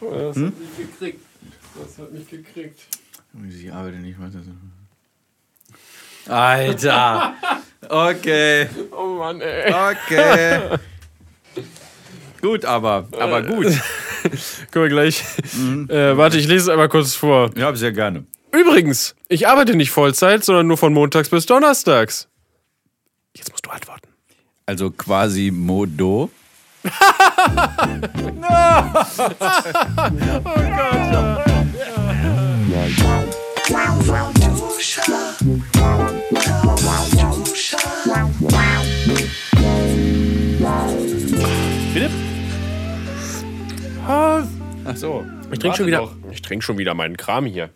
Das hat mich gekriegt. Das hat mich gekriegt. Sie arbeitet nicht weiter. Alter! Okay, Oh Mann, ey. okay. gut, aber, aber gut. Können wir gleich. Äh, warte, ich lese es einmal kurz vor. Ja, sehr gerne. Übrigens, ich arbeite nicht Vollzeit, sondern nur von montags bis donnerstags. Jetzt musst du antworten. Also quasi Modo. Bitte? Ach so. Ich trinke schon wieder. Ich trinke schon wieder meinen Kram hier.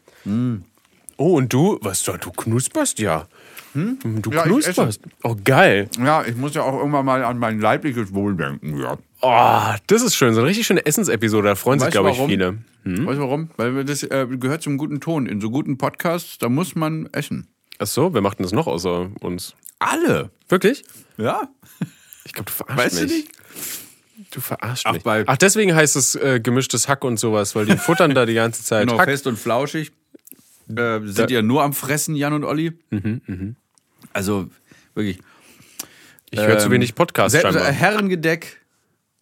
Oh, und du? Was du, du knusperst ja. Du Ja, knusperst. Oh, geil. Ja, ich muss ja auch irgendwann mal an mein leibliches Wohl denken. Ja. Oh, das ist schön. So eine richtig schöne Essensepisode. Da freuen sich, Weißt du glaube ich, viele. Weißt du warum? Weil das äh, gehört zum guten Ton. In so guten Podcasts, da muss man essen. Ach so, wer macht denn das noch außer uns? Alle. Wirklich? Ja? Ich glaube, du verarschst Weißt du mich. nicht? Du verarschst Ach, mich. Ach, deswegen heißt es äh, gemischtes Hack und sowas, weil die futtern da die ganze Zeit. Genau, Hack. fest und flauschig. Äh, sind ja nur am Fressen, Jan und Olli. Mhm, Also wirklich. Ich höre zu Ähm, wenig Podcasts Selbst scheinbar. Herrengedeck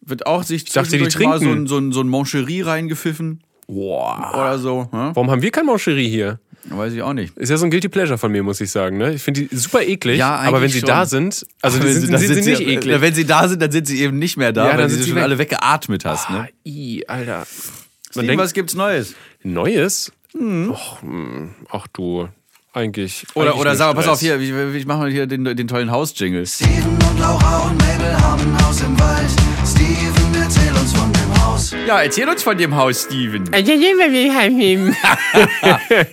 wird auch sich dachte, die zwischendurch mal so trinken. ein, so ein, so ein Moncherie reingepfiffen. Boah. Oder so. Hm? Warum haben wir kein Mancherie hier? Weiß ich auch nicht. Ist ja so ein Guilty Pleasure von mir, muss ich sagen. Ne? Ich finde die super eklig, Ja, aber wenn sie schon. da sind, also Wenn sind, da sind, sie sind nicht eklig. Wenn sie da sind, dann sind sie eben nicht mehr da, Ja, weil dann sie sind sie schon weg. alle weggeatmet hast. Ne? i, Alter. Man Steven, denkt, was gibt's Neues? Neues? Och, hm, ach du, eigentlich. Oder, eigentlich oder sag mal, pass auf hier, ich, ich mache mal hier den, den tollen Hausjingle. Steven und Laura und Mabel haben ein Haus im Wald. Steven, erzähl uns von dem Haus. Ja, erzähl uns von dem Haus, Steven.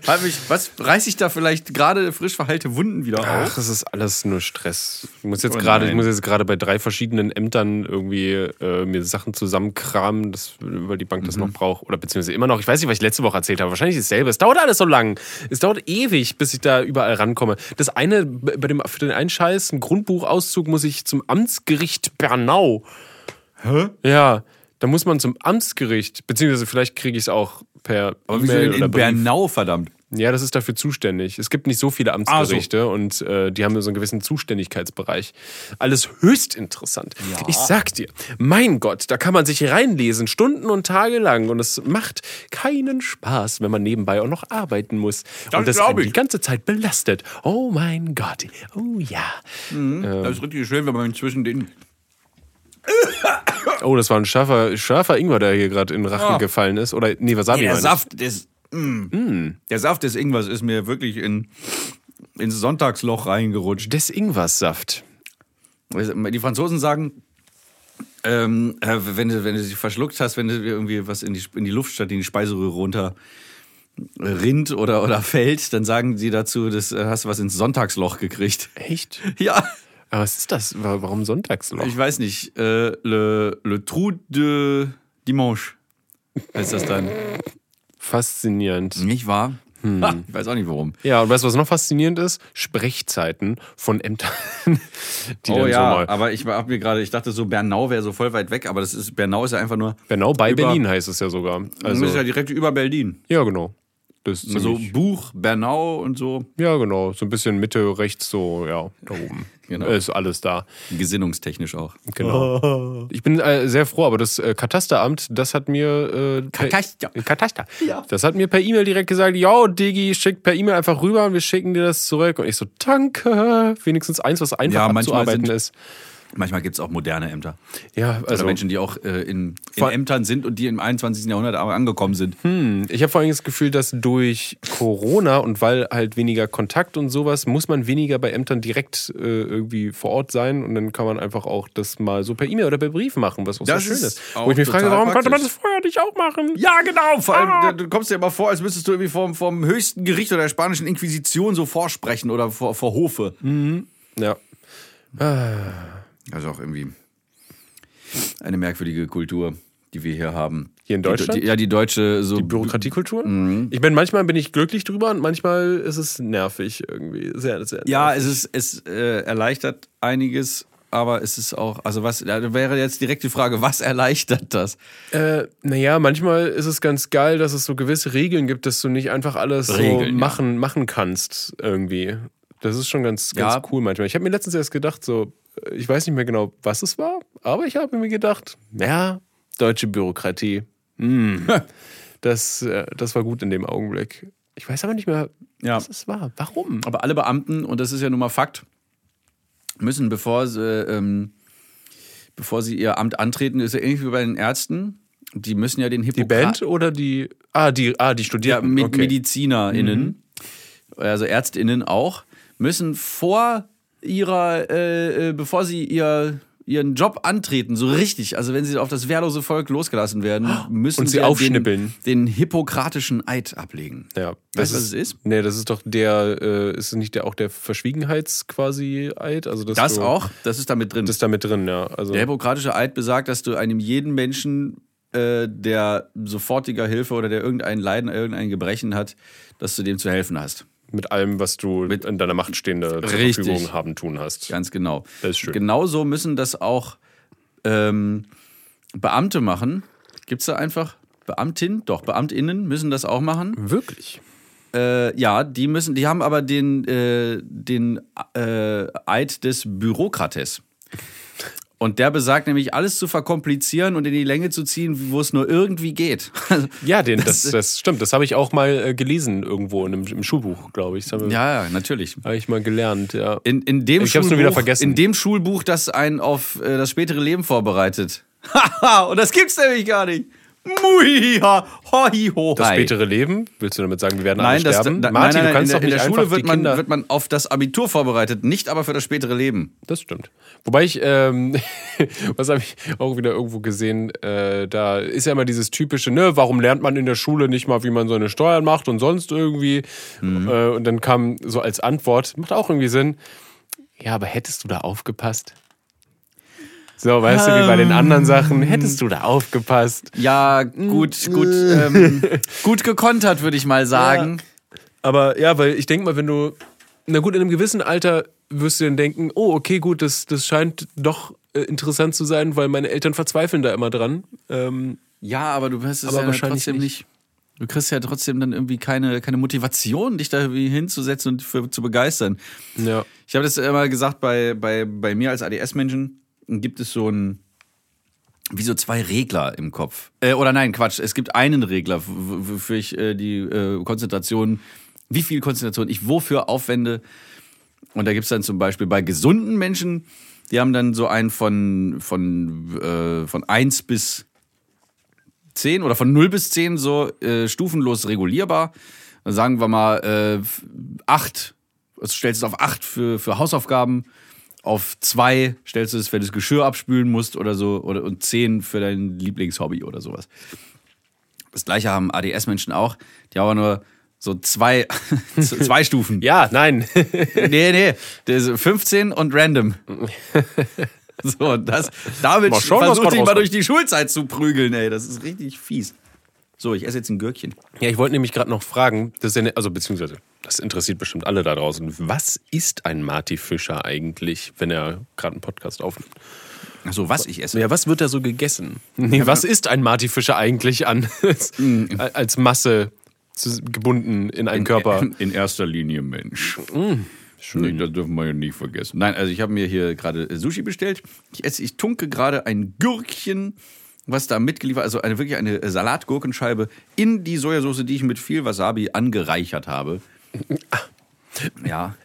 Halt mich, was reiß ich da vielleicht gerade frisch verheilte Wunden wieder Ach, auf? es ist alles nur Stress. Ich muss jetzt Oh gerade, ich nein. muss jetzt gerade bei drei verschiedenen Ämtern irgendwie äh, mir Sachen zusammenkramen, das, weil die Bank das Mhm. noch braucht. Oder beziehungsweise immer noch. Ich weiß nicht, was ich letzte Woche erzählt habe. Wahrscheinlich dasselbe. Es dauert alles so lang. Es dauert ewig, bis ich da überall rankomme. Das eine, bei dem, für den einen Scheiß, einen Grundbuchauszug, muss ich zum Amtsgericht Bernau. Hä? Ja. Da muss man zum Amtsgericht, beziehungsweise vielleicht kriege ich es auch per Aber E-Mail oder in Brief. Bernau, verdammt? Ja, das ist dafür zuständig. Es gibt nicht so viele Amtsgerichte und äh, die haben so einen gewissen Zuständigkeitsbereich. Alles höchst interessant. Ich sag dir, mein Gott, da kann man sich reinlesen, Stunden und Tage lang und es macht keinen Spaß, wenn man nebenbei auch noch arbeiten muss. und das einen die ganze Zeit belastet. Oh mein Gott. Oh ja. Das ist richtig schön, wenn man zwischen den. Oh, das war ein scharfer, scharfer Ingwer, der hier gerade in den Rachen Ja. gefallen ist. Oder, nee, Wasabi der meine ich. Saft des. Mm. Der Saft des Ingwers ist mir wirklich in, ins Sonntagsloch reingerutscht. Des Ingwersaft. Die Franzosen sagen, ähm, äh, wenn, du, wenn du sie verschluckt hast, wenn du irgendwie was in die, in die Luft statt in die Speiseröhre runter rinnt oder, oder fällt, dann sagen sie dazu, das äh, hast du was ins Sonntagsloch gekriegt. Echt? Ja, Aber was ist das? Wa- Warum Sonntagsloch? ich weiß nicht. Äh, le, le Trou de Dimanche heißt das dann. Faszinierend. Nicht wahr? Ha, ich weiß auch nicht warum. Ja, und weißt du, was noch faszinierend ist? Sprechzeiten von Ämtern. Die oh dann ja, so mal. aber ich hab mir gerade, ich dachte so, Bernau wäre so voll weit weg, aber das ist, Bernau ist ja einfach nur, Genau bei über- Berlin heißt es ja sogar. also, Also, ist ja direkt über Berlin. ja, genau. Ist So ziemlich, Buch, Bernau und so. ja, genau. So ein bisschen Mitte, rechts, so, ja, da oben. Genau. Ist alles da. Gesinnungstechnisch auch. Genau. Ich bin äh, sehr froh, aber das äh, Katasteramt, das hat mir. Äh, per- Kataster. Äh, Kataster. Das hat mir per E-Mail direkt gesagt: Yo, Digi, schick per E-Mail einfach rüber und wir schicken dir das zurück. Und ich so, danke. Wenigstens eins, was einfach Ja, abzuarbeiten ist. Manchmal gibt es auch moderne Ämter. Ja, Also also. Menschen, die auch äh, in, in Ämtern sind und die im 21. Jahrhundert aber angekommen sind. Ich habe vor allem das Gefühl, dass durch Corona und weil halt weniger Kontakt und sowas, muss man weniger bei Ämtern direkt äh, irgendwie vor Ort sein und dann kann man einfach auch das mal so per E-Mail oder per Brief machen, was auch Das sehr schön ist Wo ich mich frage, warum konnte man praktisch. das vorher nicht auch machen? Ja, genau. Vor allem, Ah. du kommst dir immer vor, als müsstest du irgendwie vom, vom höchsten Gericht oder der spanischen Inquisition so vorsprechen oder vor, vor Hofe. Ja. Also auch irgendwie eine merkwürdige Kultur, die wir hier haben. Hier in Deutschland? Die, die, ja, die deutsche so Die Bürokratiekultur? Mhm. Ich bin manchmal bin ich glücklich drüber und manchmal ist es nervig irgendwie. Sehr, sehr Ja, nervig. es ist es äh, erleichtert einiges, aber es ist auch, also was, da wäre jetzt direkt die Frage, was erleichtert das? Äh, naja, manchmal ist es ganz geil, dass es so gewisse Regeln gibt, dass du nicht einfach alles so Regeln, ja. machen, machen kannst irgendwie. Das ist schon ganz, ganz Ja. cool manchmal. Ich habe mir letztens erst gedacht, so, ich weiß nicht mehr genau, was es war, aber ich habe mir gedacht, ja, deutsche Bürokratie. Hm, das, äh, das war gut in dem Augenblick. Ich weiß aber nicht mehr, Ja. was es war. Warum? Aber alle Beamten, und das ist ja nun mal Fakt, müssen, bevor sie, ähm, bevor sie ihr Amt antreten, ist ja ähnlich wie bei den Ärzten, die müssen ja den Die Hippokrat Band oder die. Ah, die, ah, die ja, Studierenden. mit okay. MedizinerInnen, also ÄrztInnen auch, müssen vor ihrer, äh, äh, bevor sie ihr, ihren Job antreten, so richtig, also wenn sie auf das wehrlose Volk losgelassen werden, müssen Und sie aufschnippeln. Den, den hippokratischen Eid ablegen. Ja, Weißt du, was es ist? Nee, das ist doch der, äh, ist es nicht der auch der Verschwiegenheits quasi Eid? Also Das du, auch, das ist damit drin. Das ist damit drin, ja. Also Der hippokratische Eid besagt, dass du einem jeden Menschen, äh, der sofortiger Hilfe oder der irgendein Leiden, irgendein Gebrechen hat, dass du dem zu helfen hast. Mit allem, was du in deiner Macht stehende zur Richtig. Verfügung haben tun hast. Ganz genau. Das ist schön. Genauso müssen das auch ähm, Beamte machen. Gibt es da einfach Beamtin? Doch, BeamtInnen müssen das auch machen. Wirklich? Äh, ja, die müssen, die haben aber den, äh, den äh, Eid des Bürokrates. Und der besagt nämlich, alles zu verkomplizieren und in die Länge zu ziehen, wo es nur irgendwie geht. Ja, den, das, das, stimmt. Das habe ich auch mal äh, gelesen irgendwo in einem, im Schulbuch, glaube ich. Das habe ja, ja, natürlich. hab ich mal gelernt, ja. In, in dem Ich hab's nur Schulbuch, wieder vergessen. In dem Schulbuch, das einen auf äh, das spätere Leben vorbereitet. Haha, und das gibt's nämlich gar nicht. Muiha, hoi, ho, Das spätere Leben? Willst du damit sagen, wir werden Nein, alle das, sterben? da, Martin, nein, nein, du kannst in doch der, in nicht der Schule wird man, wird man auf das Abitur vorbereitet, nicht aber für das spätere Leben. Das stimmt. Wobei ich, ähm, was habe ich auch wieder irgendwo gesehen, äh, da ist ja immer dieses typische, ne, warum lernt man in der Schule nicht mal, wie man seine Steuern macht und sonst irgendwie. Mhm. Äh, und dann kam so als Antwort, macht auch irgendwie Sinn, ja, aber hättest du da aufgepasst? So, weißt du, wie bei den anderen Sachen, hättest du da aufgepasst? Ja, gut, gut, ähm, gut gekontert, würde ich mal sagen. Aber ja, weil ich denke mal, wenn du, na gut, in einem gewissen Alter wirst du dann denken, oh, okay, gut, das, das scheint doch äh, interessant zu sein, weil meine Eltern verzweifeln da immer dran. Ähm, Ja, aber du wirst es Aber ja wahrscheinlich trotzdem nicht. Du kriegst ja trotzdem dann irgendwie keine, keine Motivation, dich da irgendwie hinzusetzen und für, zu begeistern. ja. Ich habe das immer gesagt, bei, bei, bei mir als ADS-Menschen gibt es so ein, wie so zwei Regler im Kopf. Äh, oder nein, Quatsch, es gibt einen Regler, wofür ich äh, die äh, Konzentration, wie viel Konzentration ich wofür aufwende. Und da gibt es dann zum Beispiel bei gesunden Menschen, die haben dann so einen von, von, äh, von 1 bis 10 oder von 0 bis 10 so äh, stufenlos regulierbar. Dann sagen wir mal äh, 8, also stellst es auf 8 für, für Hausaufgaben, auf 2 stellst du es, wenn du das Geschirr abspülen musst oder so, oder, und 10 für dein Lieblingshobby oder sowas. Das gleiche haben ADS-Menschen auch, die haben aber nur so zwei, zwei Stufen. Ja, nein. Nee, nee, das ist 15 und random. So, und das, damit versucht grad ich mal durch die Schulzeit zu prügeln, ey. Das ist richtig fies. So, ich esse jetzt ein Gürkchen. ja, ich wollte nämlich gerade noch fragen, das ja, ne- also beziehungsweise, das interessiert bestimmt alle da draußen. Was ist ein Marty Fischer eigentlich, wenn er gerade einen Podcast aufnimmt? Achso, was ich esse. Ja, was wird da so gegessen? Nee, was ist ein Marty Fischer eigentlich an, als, als Masse gebunden in einen Körper? In erster Linie Mensch. Nee, das dürfen wir ja nicht vergessen. Nein, also ich habe mir hier gerade Sushi bestellt. Ich esse, ich tunke gerade ein Gürkchen, was da mitgeliefert, also eine wirklich eine Salatgurkenscheibe in die Sojasauce, die ich mit viel Wasabi angereichert habe. Ja.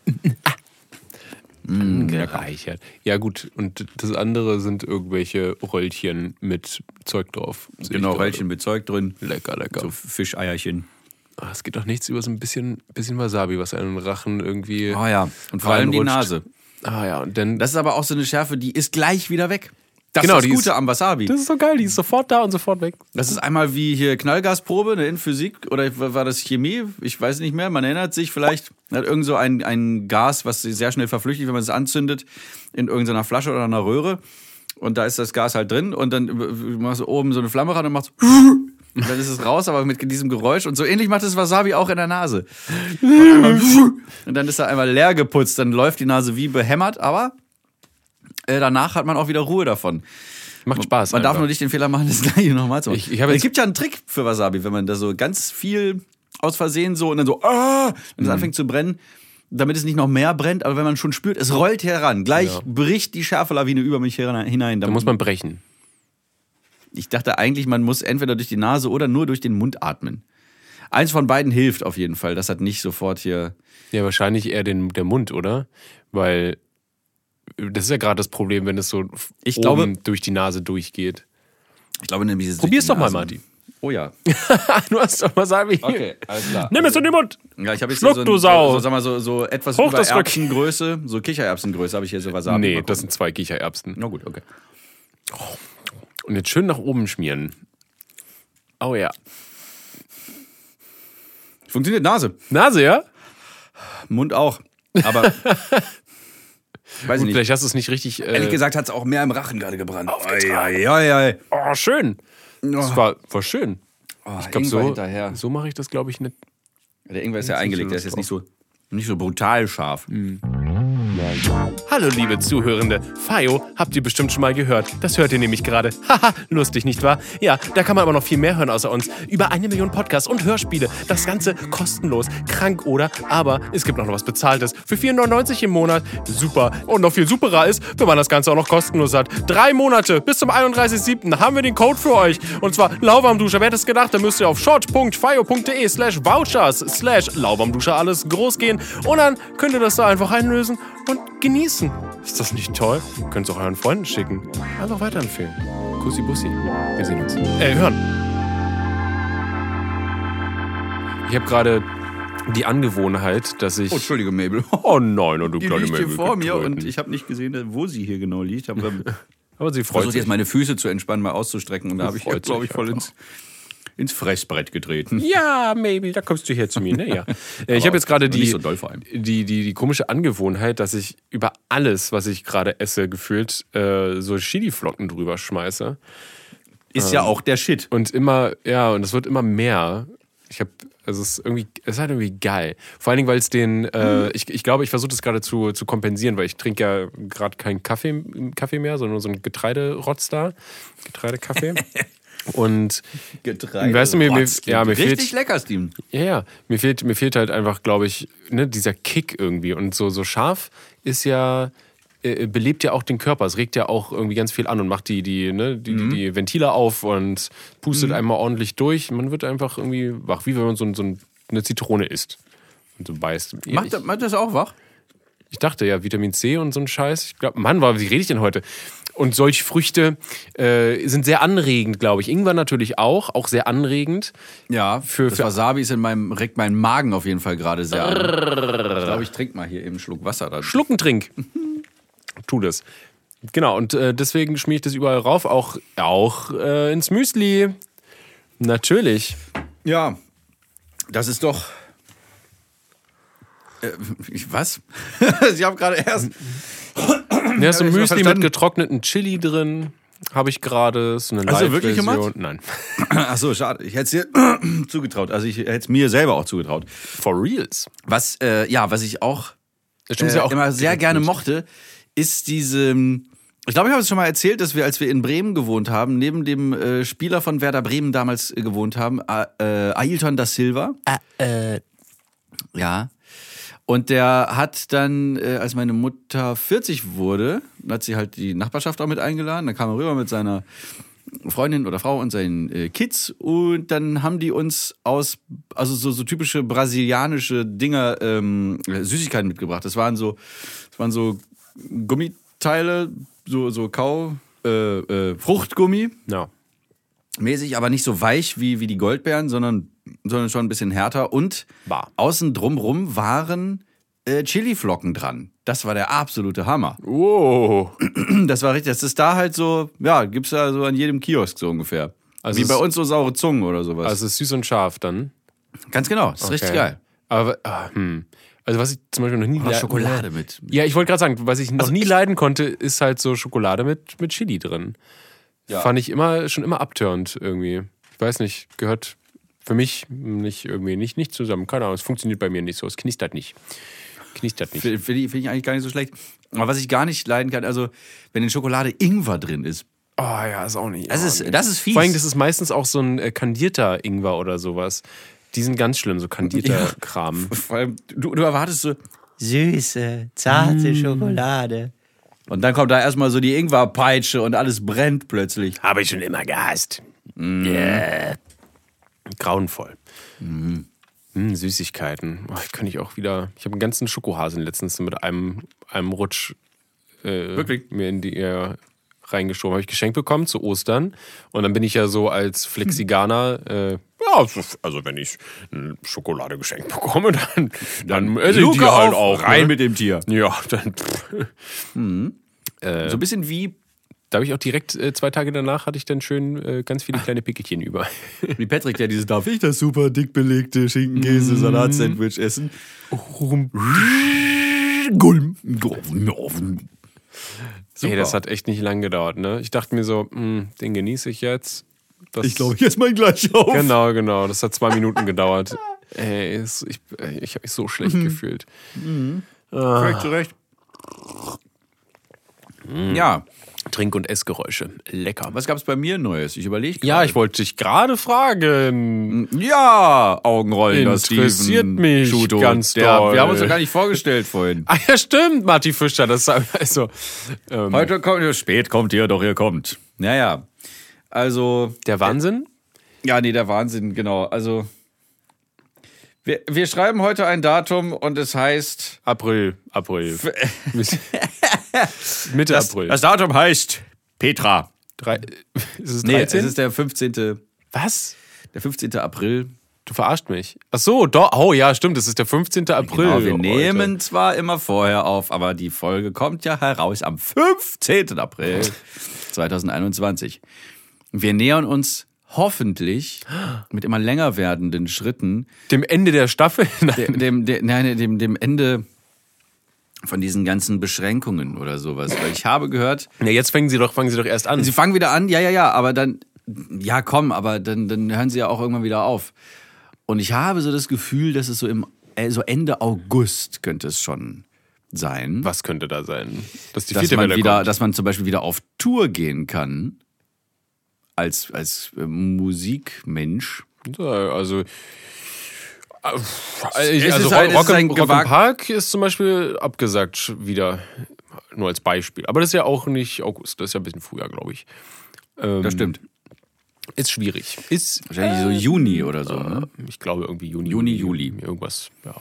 Gereichert. Ja, gut. Und das andere sind irgendwelche Röllchen mit Zeug drauf. Genau. Röllchen mit Zeug drin. Lecker, lecker. So Fischeierchen. Ah, es geht doch nichts über so ein bisschen, bisschen Wasabi, was einen Rachen irgendwie. Oh ja. Und vor allem die. Nase. Ah ja, und dann. Das ist aber auch so eine Schärfe, die ist gleich wieder weg. Das Genau, ist das Gute ist- am Wasabi. das ist so geil, die ist sofort da und sofort weg. Das ist einmal wie hier Knallgasprobe ne, in Physik oder war das Chemie? Ich weiß nicht mehr. Man erinnert sich vielleicht, hat irgend so ein, ein Gas, was sehr schnell verflüchtigt, wenn man es anzündet, in irgendeiner Flasche oder einer Röhre. Und da ist das Gas halt drin und dann machst du oben so eine Flamme ran und machst und dann ist es raus, aber mit diesem Geräusch. Und so ähnlich macht das Wasabi auch in der Nase. Und, und dann ist er einmal leer geputzt, dann läuft die Nase wie behämmert, aber äh, danach hat man auch wieder Ruhe davon. Macht Spaß. Man darf einfach. nur nicht den Fehler machen, das gleiche nochmal zu machen. Ich- ich es gibt ja einen Trick für Wasabi, wenn man da so ganz viel aus Versehen so und dann so, ah, und Mhm. es anfängt zu brennen, damit es nicht noch mehr brennt, aber wenn man schon spürt, es rollt heran, gleich Ja. bricht die Schärfelawine über mich hinein. Da muss man brechen. ich dachte eigentlich, man muss entweder durch die Nase oder nur durch den Mund atmen. Eins von beiden hilft auf jeden Fall. Das hat nicht sofort hier. Ja, wahrscheinlich eher den, der Mund, oder? Weil das ist ja gerade das Problem, wenn es so Ich oben glaube- durch die Nase durchgeht. Ich glaube nämlich, es ist Probier's doch mal. Martin. Oh ja. du hast doch Wasabi. Okay, alles klar. Nimm es in den Mund. Ja, ich habe jetzt Schluck, so, du ein, Sau. so, sag mal, so, so etwas Hoch über Erbsengröße, so Kichererbsengröße habe ich hier so Wasabi. Nee, das sind zwei Kichererbsen. Na gut, okay. Und jetzt schön nach oben schmieren. Oh ja. Funktioniert Nase, Nase, ja? Mund auch. Aber weiß ich Gut, nicht. vielleicht hast du es nicht richtig. Ehrlich Äh, gesagt hat es auch mehr im Rachen gerade gebrannt. Ei, ei, ei, oh, schön. Das war, war schön. Oh, Ich glaube, so, hinterher. so mache ich das, glaube ich, nicht. Der Ingwer ist ja eingelegt, der ist ist jetzt nicht so, nicht so brutal scharf. Hallo, liebe Zuhörende. Fayo habt ihr bestimmt schon mal gehört. Das hört ihr nämlich gerade. Haha, lustig, nicht wahr? Ja, da kann man aber noch viel mehr hören außer uns. Über eine Million Podcasts und Hörspiele. Das Ganze kostenlos. Krank oder? Aber es gibt noch was Bezahltes. Für 4,99 im Monat. Super. Und noch viel superer ist, wenn man das Ganze auch noch kostenlos hat. Drei Monate bis zum 31.07. haben wir den Code für euch. Und zwar Lauwarmduscher. Wer hätte es gedacht? Da müsst ihr auf short.fayo.de slash vouchers slash Lauwarmduscher alles groß gehen. Und dann könnt ihr das da einfach einlösen und genießen. Ist das nicht toll? Könnt es auch euren Freunden schicken. Einfach weiterempfehlen. Kussi Bussi. Wir sehen uns. Äh, hören. Ich habe gerade die Angewohnheit, dass ich. Oh, Entschuldige, Mabel. Oh nein, und du Die kleine liegt hier Mabel vor mir getreten. und ich habe nicht gesehen, wo sie hier genau liegt. Aber Aber sie freut versucht sich. jetzt meine Füße zu entspannen, mal auszustrecken. Und da habe ich, glaube ich, voll ins, ins Fressbrett getreten. Ja, Mabel, da kommst du her zu mir, ne? Ja. Äh, ich habe jetzt gerade die, so die, die, die komische Angewohnheit, dass ich über alles, was ich gerade esse, gefühlt äh, so Chili-Flocken drüber schmeiße. Ist ja auch der Shit. Und immer, ja, und es wird immer mehr. Ich habe, also es ist irgendwie, es ist halt irgendwie geil. Vor allen Dingen, weil es den, äh, ich, ich glaube, ich versuche das gerade zu, zu kompensieren, weil ich trinke ja gerade keinen Kaffee, Kaffee mehr, sondern so einen Getreiderotz da. Getreidekaffee. und Getreide. Weißt du, mir- mir- ja, mir Richtig fehlt- lecker, Steven. ja, ja, mir fehlt, mir fehlt halt einfach, glaube ich, ne, dieser Kick irgendwie. Und so, so scharf ist ja, äh, belebt ja auch den Körper. Es regt ja auch irgendwie ganz viel an und macht die, die, ne, die, die, die Ventile auf und pustet einmal ordentlich durch. Man wird einfach irgendwie wach, wie wenn man so, so ein- eine Zitrone isst und so beißt. Macht, ich, das- macht das auch wach? ich dachte ja, Vitamin C und so ein Scheiß. Ich glaube, Mann, wie rede ich denn heute? Und solche Früchte äh, sind sehr anregend, glaube ich. Ingwer natürlich auch, auch sehr anregend. Ja, Für- das für- Wasabi ist in meinem, regt meinen Magen auf jeden Fall gerade sehr an. Ich glaube, ich trinke mal hier eben einen Schluck Wasser. Da. Schluckentrink. tu das. Genau, und äh, deswegen schmier ich das überall rauf, auch, auch äh, ins Müsli. Natürlich. Ja, das ist doch. Äh, was? ich habe gerade erst. Ja, so Müsli mit getrockneten Chili drin. Habe ich gerade. So eine Hast du wirklich gemacht? Nein. Ach so, schade. Ich hätte es dir zugetraut. Also ich hätte es mir selber auch zugetraut. For reals. Was, äh, ja, was ich auch Das äh, ja auch. immer sehr gerne gut. mochte, ist diese. Ich glaube, ich habe es schon mal erzählt, dass wir, als wir in Bremen gewohnt haben, neben dem äh, Spieler von Werder Bremen damals äh, gewohnt haben, äh, Ailton da Silva. Äh, Ja. Und der hat dann, äh, als meine Mutter 40 wurde, hat sie halt die Nachbarschaft auch mit eingeladen. Dann kam er rüber mit seiner Freundin oder Frau und seinen äh, Kids und dann haben die uns aus, also so, so typische brasilianische Dinger, ähm, Süßigkeiten mitgebracht. Das waren so, das waren so Gummiteile, so, so Kau, äh, äh, Fruchtgummi ja. mäßig, aber nicht so weich wie, wie die Goldbeeren, sondern, sondern schon ein bisschen härter. Und War. außen drumrum waren äh, Chiliflocken dran. Das war der absolute Hammer. Wow. Das war richtig. Das ist da halt so, ja, gibt's da so an jedem Kiosk so ungefähr. Also wie es- bei uns so saure Zungen oder sowas. Also es ist süß und scharf dann. Ganz genau, das ist richtig Okay. geil. Aber, ah, hm. Also was ich zum Beispiel noch nie Oder le- Schokolade mit. Ja, ich wollte gerade sagen, was ich noch Also nie ich- leiden konnte, ist halt so Schokolade mit, mit Chili drin. Ja. Fand ich immer schon immer abturnt irgendwie. Ich weiß nicht, gehört für mich nicht irgendwie nicht, nicht zusammen. Keine Ahnung, es funktioniert bei mir nicht so. Es knistert nicht. Knistert nicht. Finde find ich eigentlich gar nicht so schlecht. Aber was ich gar nicht leiden kann, also wenn in Schokolade Ingwer drin ist, Oh ja, ist auch nicht. das oh, ist, das ist fies. Vor allem, das ist meistens auch so ein äh, kandierter Ingwer oder sowas. Die sind ganz schlimm, so kandierter Ja. Kram. Vor allem, du, du erwartest so süße, zarte Schokolade. Und dann kommt da erstmal so die Ingwerpeitsche und alles brennt plötzlich. Habe ich schon immer gehasst. Yeah. Grauenvoll. Mm, Süßigkeiten. Oh, ich kann ich auch wieder. Ich habe einen ganzen Schokohasen letztens mit einem, einem Rutsch äh, Wirklich? mir in die äh, reingeschoben. Habe ich geschenkt bekommen zu Ostern. Und dann bin ich ja so als Flexiganer, äh, ja, also wenn ich eine Schokolade geschenkt bekomme, dann, dann esse ich die halt auf, auch. rein ne? mit dem Tier. Ja, dann. Pff. So ein bisschen wie, Da habe ich auch direkt äh, zwei Tage danach hatte ich dann schön äh, ganz viele kleine Pickelchen über. wie Patrick, der dieses, darf ich das super dick belegte Schinken-Käse-Salat-Sandwich essen? Gulm. Ey, das hat echt nicht lang gedauert, ne? Ich dachte mir so, mh, den genieße ich jetzt. Das, Ich glaube, ich esse mal gleich auf. Genau, genau. Das hat zwei Minuten gedauert. Ey, es, ich, ich habe mich so schlecht Mhm. gefühlt. Völlig zu Recht. Ja, Trink- und Essgeräusche. Lecker. was gab es bei mir Neues? Ich überlege Ja, ich wollte dich gerade fragen. Ja, Augenrollen. das Interessiert mich Schuto. ganz Der, doll. Wir haben uns doch gar nicht vorgestellt vorhin. Ah ja, stimmt, Marty Fischer. Das also, ähm, Heute kommt ihr, spät kommt ihr, doch ihr kommt. Naja, also, der Wahnsinn. ja, nee, der Wahnsinn, genau. Also, wir, wir schreiben heute ein Datum und es heißt, April, April. Mitte das, April. das Datum heißt Petra. Drei, ist es Nee, 13? es ist der 15. Was? Der 15. April. Du verarscht mich. Ach so, doch. Oh ja, stimmt. Es ist der 15. April. Genau, wir heute. nehmen zwar immer vorher auf, aber die Folge kommt ja heraus am 15. April 2021. Wir nähern uns hoffentlich mit immer länger werdenden Schritten dem Ende der Staffel. Nein. dem, dem, dem, nein, dem, dem Ende von diesen ganzen Beschränkungen oder sowas. Weil ich habe gehört, Ja, jetzt fangen sie doch, fangen sie doch erst an. sie fangen wieder an, ja, ja, ja, aber dann, ja, komm, aber dann, dann hören sie ja auch irgendwann wieder auf. Und ich habe so das Gefühl, dass es so im, äh, so Ende August könnte es schon sein. Was könnte da sein? Dass die dass vierte man Welle wieder, kommt. dass man zum Beispiel wieder auf Tour gehen kann als als äh, Musikmensch. Ja, Also, äh, Es also halt- Rock, ist ein Rock, im Park ist zum Beispiel abgesagt wieder. Nur als Beispiel. Aber das ist ja auch nicht August, das ist ja ein bisschen früher, glaube ich. Ähm, Das stimmt. Ist schwierig. Ist, Wahrscheinlich so Juni oder so. Ne? ich glaube, irgendwie Juni. Juni, Juli. Irgendwas, ja.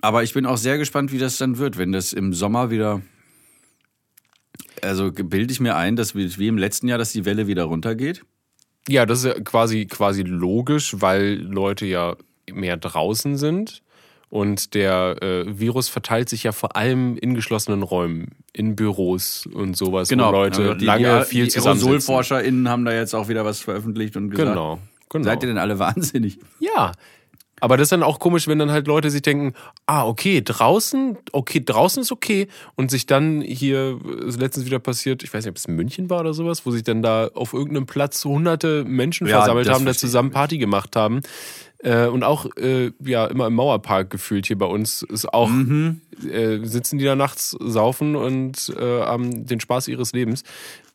Aber ich bin auch sehr gespannt, wie das dann wird, wenn das im Sommer wieder. Also bilde ich mir ein, dass wie, wie im letzten Jahr, dass die Welle wieder runtergeht. Ja, das ist ja quasi, quasi logisch, weil Leute ja mehr draußen sind. Und der äh, Virus verteilt sich ja vor allem in geschlossenen Räumen, in Büros und sowas, wo Leute Also die, lange die, viel die zusammen AerosolforscherInnen haben da jetzt auch wieder was veröffentlicht und gesagt. Genau, genau. Seid ihr denn alle wahnsinnig? Ja. Aber das ist dann auch komisch, wenn dann halt Leute sich denken, ah, okay, draußen, okay, draußen ist okay. Und sich dann hier, äh, ist letztens wieder passiert, ich weiß nicht, ob es in München war oder sowas, wo sich dann da auf irgendeinem Platz hunderte Menschen Ja, versammelt haben, da zusammen Party gemacht haben. Äh, und auch, äh, ja, immer im Mauerpark gefühlt hier bei uns ist auch, Mhm. äh, sitzen die da nachts, saufen und äh, haben den Spaß ihres Lebens.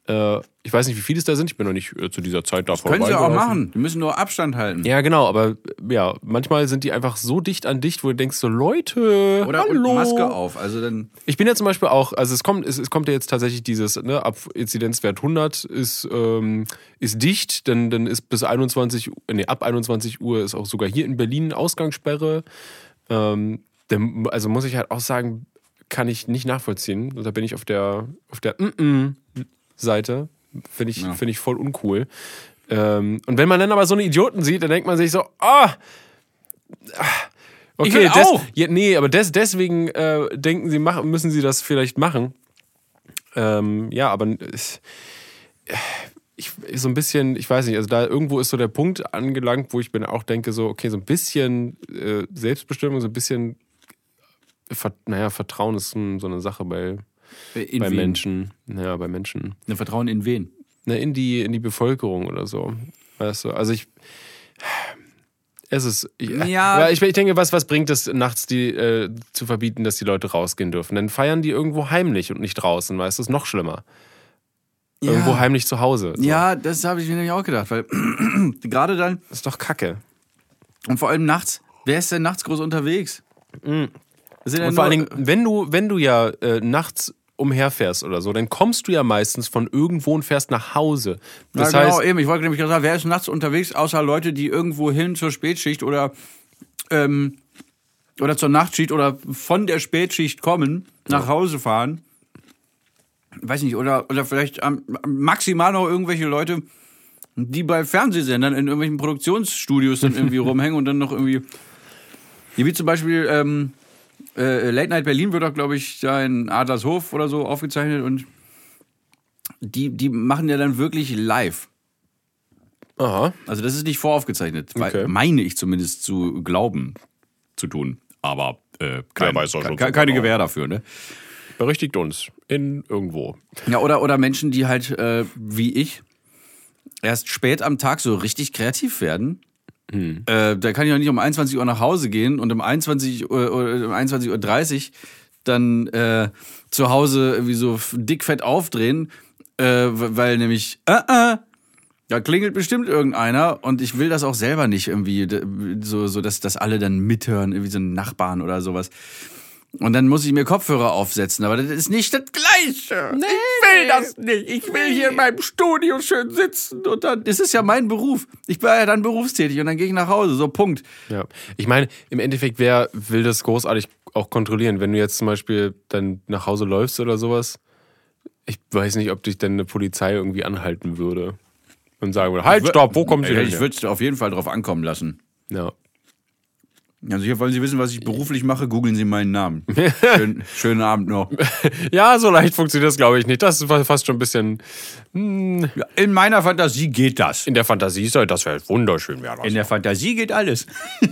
Äh, ich weiß nicht, wie viele es da sind, ich bin noch nicht äh, zu dieser Zeit da Können sie auch machen. Die müssen nur Abstand halten. Ja, genau, aber ja, manchmal sind die einfach so dicht an dicht, wo du denkst so, Leute, Oder hallo. und Maske auf. Also dann. Ich bin ja zum Beispiel auch, also es kommt, es, es kommt ja jetzt tatsächlich dieses, ne, ab Inzidenzwert 100 ist, ähm, ist dicht, dann, dann ist bis 21, Uhr- nee, ab 21 Uhr ist auch sogar hier in Berlin Ausgangssperre. Ähm, dann, also muss ich halt auch sagen, kann ich nicht nachvollziehen. Da bin ich auf der, auf der Mm-mm-Seite. Finde ich, Ja. finde ich voll uncool. Ähm, und wenn man dann aber so eine Idioten sieht, dann denkt man sich so, ah, ah, okay, Ich des, auch. ja, nee, aber des, deswegen äh, denken sie, machen, müssen sie das vielleicht machen. Ähm, ja, aber es, ich, so ein bisschen, ich weiß nicht, also da irgendwo ist so der Punkt angelangt, wo ich mir auch denke, so, okay, so ein bisschen äh, Selbstbestimmung, so ein bisschen, Ver, naja, Vertrauen ist so eine Sache bei, In bei wen? Menschen. Naja, bei Menschen. Ne, Vertrauen in wen? Na, in die, in die Bevölkerung oder so. Weißt du, also ich. Es ist. Ja. Ja. Ich, ich denke, was, was bringt es, nachts die äh, zu verbieten, dass die Leute rausgehen dürfen? Dann feiern die irgendwo heimlich und nicht draußen, weißt du, ist noch schlimmer. Irgendwo heimlich zu Hause. So. Ja, das habe ich mir nämlich auch gedacht, weil gerade dann, Das ist doch Kacke. und vor allem nachts, wer ist denn nachts groß unterwegs? Das sind ja Und vor allen Dingen, wenn du, wenn du ja äh, nachts umherfährst oder so, dann kommst du ja meistens von irgendwo und fährst nach Hause. Das ja, genau, heißt, eben. Ich wollte nämlich gerade sagen, wer ist nachts unterwegs, außer Leute, die irgendwo hin zur Spätschicht oder, ähm, oder zur Nachtschicht oder von der Spätschicht kommen, nach Hause fahren. Weiß nicht, oder, oder vielleicht ähm, maximal noch irgendwelche Leute, die bei Fernsehsendern in irgendwelchen Produktionsstudios dann irgendwie rumhängen und dann noch irgendwie. Wie zum Beispiel ähm, äh, Late Night Berlin wird auch, glaube ich, da in Adlershof oder so aufgezeichnet und die, die machen ja dann wirklich live. aha, Also das ist nicht voraufgezeichnet, Okay. meine ich zumindest zu glauben zu tun. Aber äh, kein, schon ke- keine genau. Gewähr dafür, ne? berichtigt uns in irgendwo. Ja, oder, oder Menschen, die halt, äh, wie ich, erst spät am Tag so richtig kreativ werden. Äh, da kann ich auch nicht um 21 Uhr nach Hause gehen und um 21 Uhr, oder um 21.30 Uhr dann äh, zu Hause irgendwie so dickfett aufdrehen, äh, weil nämlich, äh, äh, da klingelt bestimmt irgendeiner und ich will das auch selber nicht irgendwie, so, so dass, dass alle dann mithören, irgendwie so Nachbarn oder sowas. Und dann muss ich mir Kopfhörer aufsetzen, aber das ist nicht das Gleiche. ich will das nicht. Ich will hier in meinem Studio schön sitzen und dann, das ist ja mein Beruf. Ich war ja dann berufstätig und dann gehe ich nach Hause, so Punkt. Ja. Ich meine, im Endeffekt, wer will das großartig auch kontrollieren? Wenn du jetzt zum Beispiel dann nach Hause läufst oder sowas, ich weiß nicht, ob dich dann eine Polizei irgendwie anhalten würde und sagen würde, halt, stopp, wo kommen Sie denn Ich würde es auf jeden Fall drauf ankommen lassen. Ja. Also hier wollen Sie wissen, was ich beruflich mache, googeln Sie meinen Namen. Schön, schönen Abend noch. ja, so leicht funktioniert das, glaube ich, nicht. Das ist fast schon ein bisschen Ja, in meiner Fantasie geht das. in der Fantasie, ist halt, das wäre wunderschön, wäre. In der Fantasie geht alles.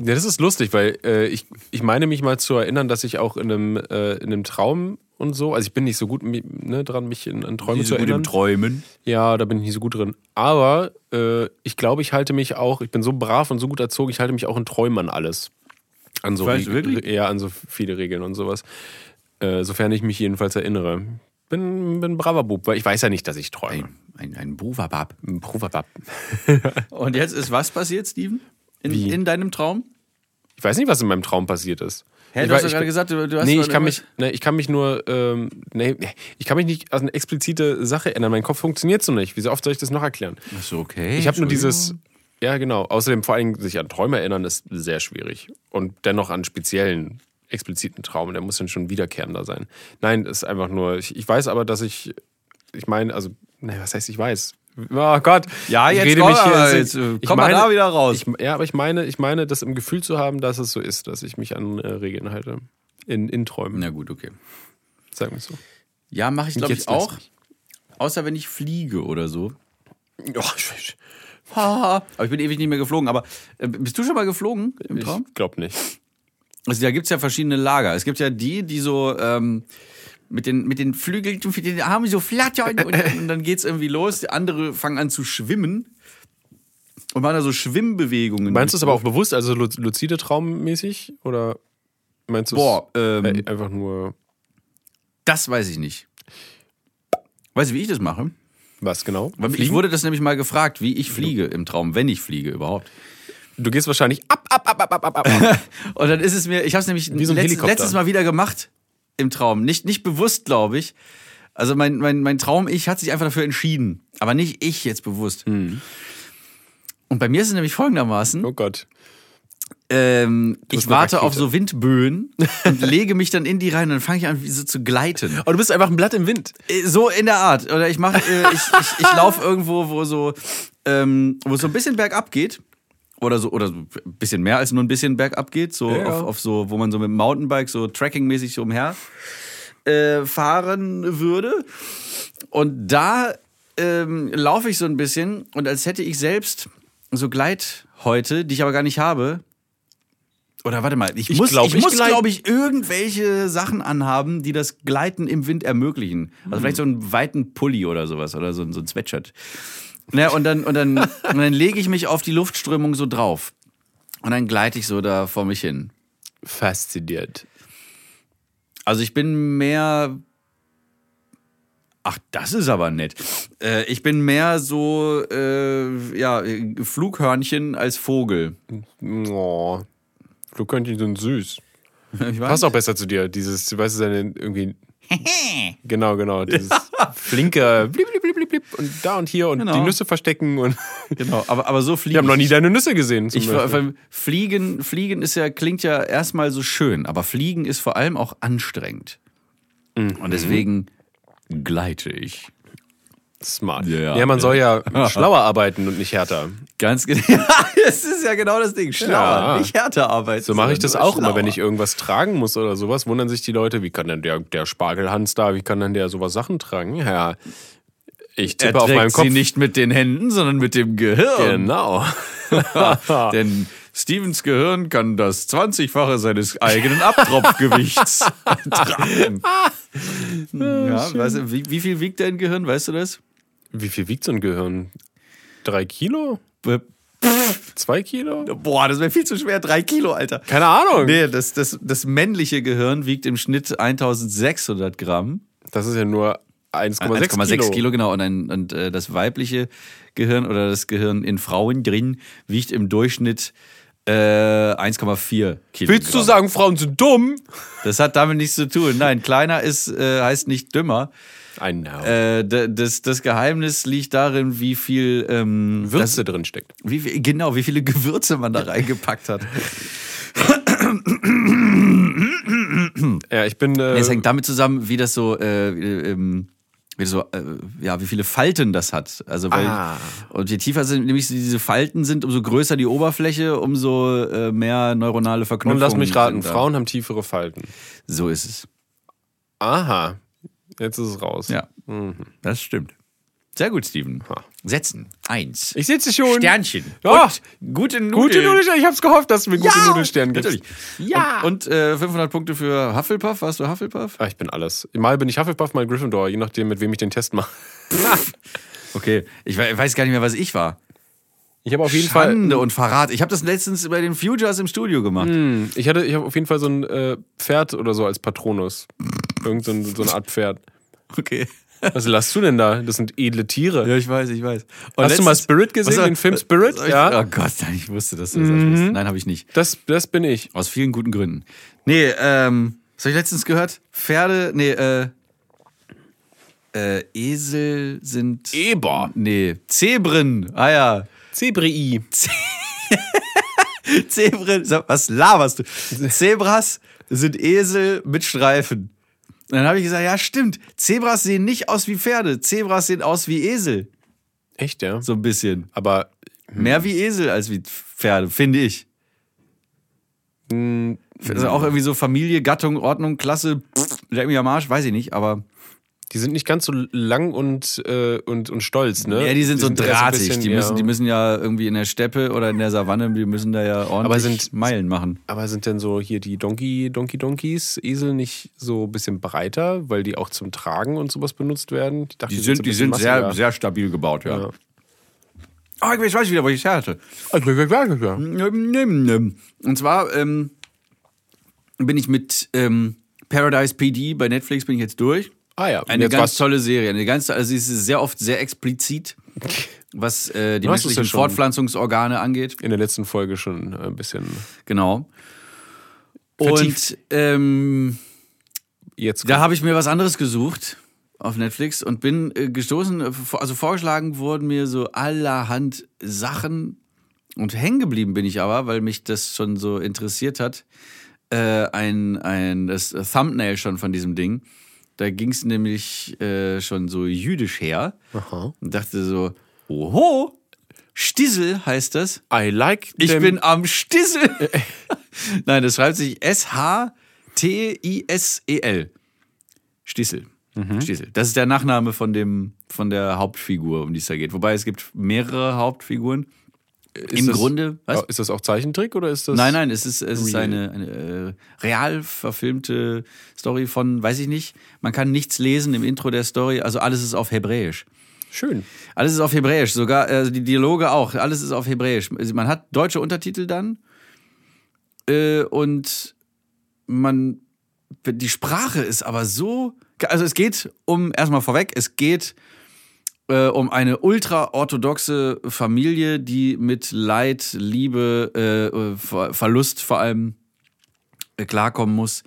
Ja, das ist lustig, weil äh, ich, ich meine mich mal zu erinnern, dass ich auch in einem, äh, in einem Traum und so, also ich bin nicht so gut ne, dran, mich in, an Träume zu so gut erinnern. im Träumen. Ja, da bin ich nicht so gut drin. Aber äh, ich glaube, ich halte mich auch, ich bin so brav und so gut erzogen, ich halte mich auch in Träumen an alles. An so Weißt wirklich? Ja, an so viele Regeln und sowas. Äh, sofern ich mich jedenfalls erinnere. Bin, bin ein braver Bub, weil ich weiß ja nicht, dass ich träume. Ein, ein, ein Buvabab. Ein Provabab. Und jetzt ist was passiert, Steven? In, in deinem Traum? Ich weiß nicht, was in meinem Traum passiert ist. Hä, ich du hast doch gerade gesagt, du, du hast Nee, ich kann mich, nee, ich kann mich nur, ähm, nee, ich kann mich nicht an eine explizite Sache erinnern. Mein Kopf funktioniert so nicht. Wie so oft soll ich das noch erklären? Ach so, okay. Ich habe nur dieses, ja genau. Außerdem vor allem sich an Träume erinnern ist sehr schwierig und dennoch an speziellen expliziten Traum. Der muss dann schon wiederkehrender sein. Nein, ist einfach nur. Ich, ich weiß aber, dass ich, ich meine, also, nee, was heißt ich weiß? Oh Gott. Ja, ich jetzt rede komm mich hier. jetzt, äh, ich komm mal da wieder raus. Ich, ja, aber ich meine, ich meine, das im Gefühl zu haben, dass es so ist, dass ich mich an äh, Regeln halte. In, in Träumen, Na gut, okay. sagen wir es so. Ja, mache ich glaube ich auch. Außer wenn ich fliege oder so. Oh, ich Aber ich bin ewig nicht mehr geflogen. Aber äh, bist du schon mal geflogen im Traum? glaube nicht. Also da gibt's ja verschiedene Lager. Es gibt ja die, die so ähm, mit, den, mit den Flügeln, mit den Armen so flattern und, und dann geht's irgendwie los. Die andere fangen an zu schwimmen und machen da so Schwimmbewegungen. Meinst du es aber auch bewusst, also lu- luzide traummäßig? Oder meinst du es Boah, ähm, äh, einfach nur, Das weiß ich nicht. Weißt du, wie ich das mache? was genau? Weil ich wurde das nämlich mal gefragt, wie ich fliege im Traum, wenn ich fliege überhaupt. du gehst wahrscheinlich ab, ab, ab, ab, ab, ab, ab. Und dann ist es mir, ich habe es nämlich so Helikopter. letztes Mal wieder gemacht im Traum. Nicht, nicht bewusst, glaube ich. Also mein, mein, mein Traum-Ich hat sich einfach dafür entschieden. Aber nicht ich jetzt bewusst. Hm. Und bei mir ist es nämlich folgendermaßen. oh Gott. Ähm, ich warte auf so Windböen und lege mich dann in die rein und dann fange ich an, wie so zu gleiten. Oh, du bist einfach ein Blatt im Wind. Äh, So in der Art. Oder ich mache, äh, ich, ich, ich laufe irgendwo, wo so, ähm, wo es so ein bisschen bergab geht. Oder so, oder so ein bisschen mehr als nur ein bisschen bergab geht. So Ja. Auf, auf so, wo man so mit dem Mountainbike so trackingmäßig so umher äh, fahren würde. Und da ähm, laufe ich so ein bisschen und als hätte ich selbst so Gleithäute, die ich aber gar nicht habe. Oder warte mal, ich, Ich muss, glaub, ich ich muss gleit- glaube ich, irgendwelche Sachen anhaben, die das Gleiten im Wind ermöglichen. Also vielleicht so einen weiten Pulli oder sowas oder so, so ein Sweatshirt. Ne, und dann, und dann, und dann lege ich mich auf die Luftströmung so drauf. Und dann gleite ich so da vor mich hin. Fasziniert. Also ich bin mehr. Ach, das ist aber nett. Äh, ich bin mehr so, äh, ja, Flughörnchen als Vogel. Oh. Flughörnchen sind süß. Passt auch besser zu dir. Dieses, du weißt, seine irgendwie. genau, genau. Dieses flinke blip, blip, blip, blip, und da und hier und Genau. die Nüsse verstecken und. Genau, aber, aber so fliegen. Wir haben noch nie deine Nüsse gesehen. Ich, Beispiel. fliegen, fliegen ist ja, klingt ja erstmal so schön, aber fliegen ist vor allem auch anstrengend. Mhm. Und deswegen gleite ich. Smart. Ja, Ja, man ja. soll ja schlauer arbeiten und nicht härter. Ganz genau. das ist ja genau das Ding. Schlauer, Ja. nicht härter arbeiten. So mache ich das auch immer, wenn schlauer. ich irgendwas tragen muss oder sowas. Wundern sich die Leute, wie kann denn der, der Spargelhans da, wie kann denn der sowas Sachen tragen? Ja, ich Er tippe auf meinem trägt Kopf. sie nicht mit den Händen, sondern mit dem Gehirn. Genau. Denn Stevens Gehirn kann das 20-fache seines eigenen Abtropfgewichts tragen. ja, weißt du, wie, wie viel wiegt dein Gehirn, weißt du das? Wie viel wiegt so ein Gehirn? Drei Kilo? Zwei Kilo? Boah, das wäre viel zu schwer. Drei Kilo, Alter. Keine Ahnung. Nee, das, das, das männliche Gehirn wiegt im Schnitt 1600 Gramm. Das ist ja nur 1,6 1,6 Kilo. Kilo. genau. Und, ein, und äh, das weibliche Gehirn oder das Gehirn in Frauen drin wiegt im Durchschnitt äh, 1,4 Kilo. Willst du sagen, Frauen sind dumm? Das hat damit nichts zu tun. Nein, kleiner ist, äh, heißt nicht dümmer. Äh, das, das Geheimnis liegt darin, wie viel, ähm, Würze drin steckt. wie, viel- genau, wie viele Gewürze man da reingepackt hat. Ja, ich bin. Äh, Es hängt damit zusammen, wie das so, äh, äh, ähm, wie so, äh, ja, wie viele Falten das hat. Also weil Ah. und je tiefer sind nämlich diese Falten sind, umso größer die Oberfläche, umso äh, mehr neuronale und Verknüpfungen. lass mich raten. Frauen haben tiefere Falten. So ist es. Aha. Jetzt ist es raus. Ja, das stimmt. Sehr gut, Steven. Setzen. Eins. Ich sitze schon. Sternchen. Ja. Und gute Nudeln. Gute Nudelsterne. Ich hab's gehofft, dass du mir gute Ja, Nudelsterne gibst. natürlich. Ja. Und, und äh, 500 Punkte für Hufflepuff. Warst du Hufflepuff? Ah, ich bin alles. Mal bin ich Hufflepuff, mal Gryffindor, je nachdem, mit wem ich den Test mache. Okay, ich we- weiß gar nicht mehr, was ich war. Ich habe auf jeden Schande Fall. und Verrat. Ich habe das letztens bei den Futures im Studio gemacht. Hm, Ich hatte, ich habe auf jeden Fall so ein äh, Pferd oder so als Patronus. Irgend so, ein, so eine Art Pferd. Okay. Was lasst du denn da? Das sind edle Tiere. Ja, ich weiß, ich weiß. Und Hast du mal Spirit gesehen, Was- den Film Spirit? Soll ich- Ja. Oh Gott, nein, ich wusste, dass du das mhm. Nein, habe ich nicht. Das, das bin ich. Aus vielen guten Gründen. Nee, ähm, was habe ich letztens gehört? Pferde, nee, äh, äh, Esel sind. Eber. Nee, Zebren. Ah ja. Zebrii. Zebren. Was laberst du? Zebras sind Esel mit Streifen. Und dann habe ich gesagt, ja, stimmt. Zebras sehen nicht aus wie Pferde. Zebras sehen aus wie Esel. Echt, ja? So ein bisschen. Aber Mehr wie Esel als wie Pferde, finde ich. Also auch irgendwie so Familie, Gattung, Ordnung, Klasse, leck mich am Arsch, weiß ich nicht, aber die sind nicht ganz so lang und, äh, und, und stolz, ne? ja, die sind so eher drahtig. bisschen, die, ja. müssen, die müssen ja irgendwie in der Steppe oder in der Savanne, die müssen da ja ordentlich Aber sind- Meilen machen. Aber sind denn so hier die Donkey, Donkey Donkeys, Esel nicht so ein bisschen breiter, weil die auch zum Tragen und sowas benutzt werden? Ich dachte, Die sind, die bisschen sind sehr, sehr stabil gebaut, ja. Ja. Oh, ich weiß wieder, wo ich hatte. Ja. Und zwar ähm, bin ich mit ähm, Paradise PD bei Netflix bin ich jetzt durch. Ah ja, Eine ganz tolle Serie. Eine ganz, also sie ist sehr oft sehr explizit, was äh, die menschlichen ja Fortpflanzungsorgane angeht. in der letzten Folge schon ein bisschen Genau. Vertieft. Und ähm, jetzt. da habe ich mir was anderes gesucht auf Netflix und bin äh, gestoßen, äh, also vorgeschlagen wurden mir so allerhand Sachen und hängen geblieben bin ich aber, weil mich das schon so interessiert hat, äh, ein, ein das Thumbnail schon von diesem Ding. Da ging es nämlich äh, schon so jüdisch her Aha. und dachte so, oho, Stissel heißt das. I like Ich them. bin am Stissel. Nein, das schreibt sich S-H-T-I-S-E-L. Stissel. Mhm. Stissel. Das ist der Nachname von, dem, von der Hauptfigur, um die es da geht. Wobei es gibt mehrere Hauptfiguren. Ist Im das- Grunde, was? Ist das auch Zeichentrick oder ist das. Nein, nein, es ist, es ist eine, eine äh, real verfilmte Story von, weiß ich nicht, man kann nichts lesen im Intro der Story, also alles ist auf Hebräisch. Schön. Alles ist auf Hebräisch, sogar also die Dialoge auch. Alles ist auf Hebräisch. Also man hat deutsche Untertitel dann äh, und man die Sprache ist aber so. Also es geht um erstmal vorweg. Es geht äh, um eine ultra-orthodoxe Familie, die mit Leid, Liebe, äh, Ver Verlust vor allem äh, klarkommen muss.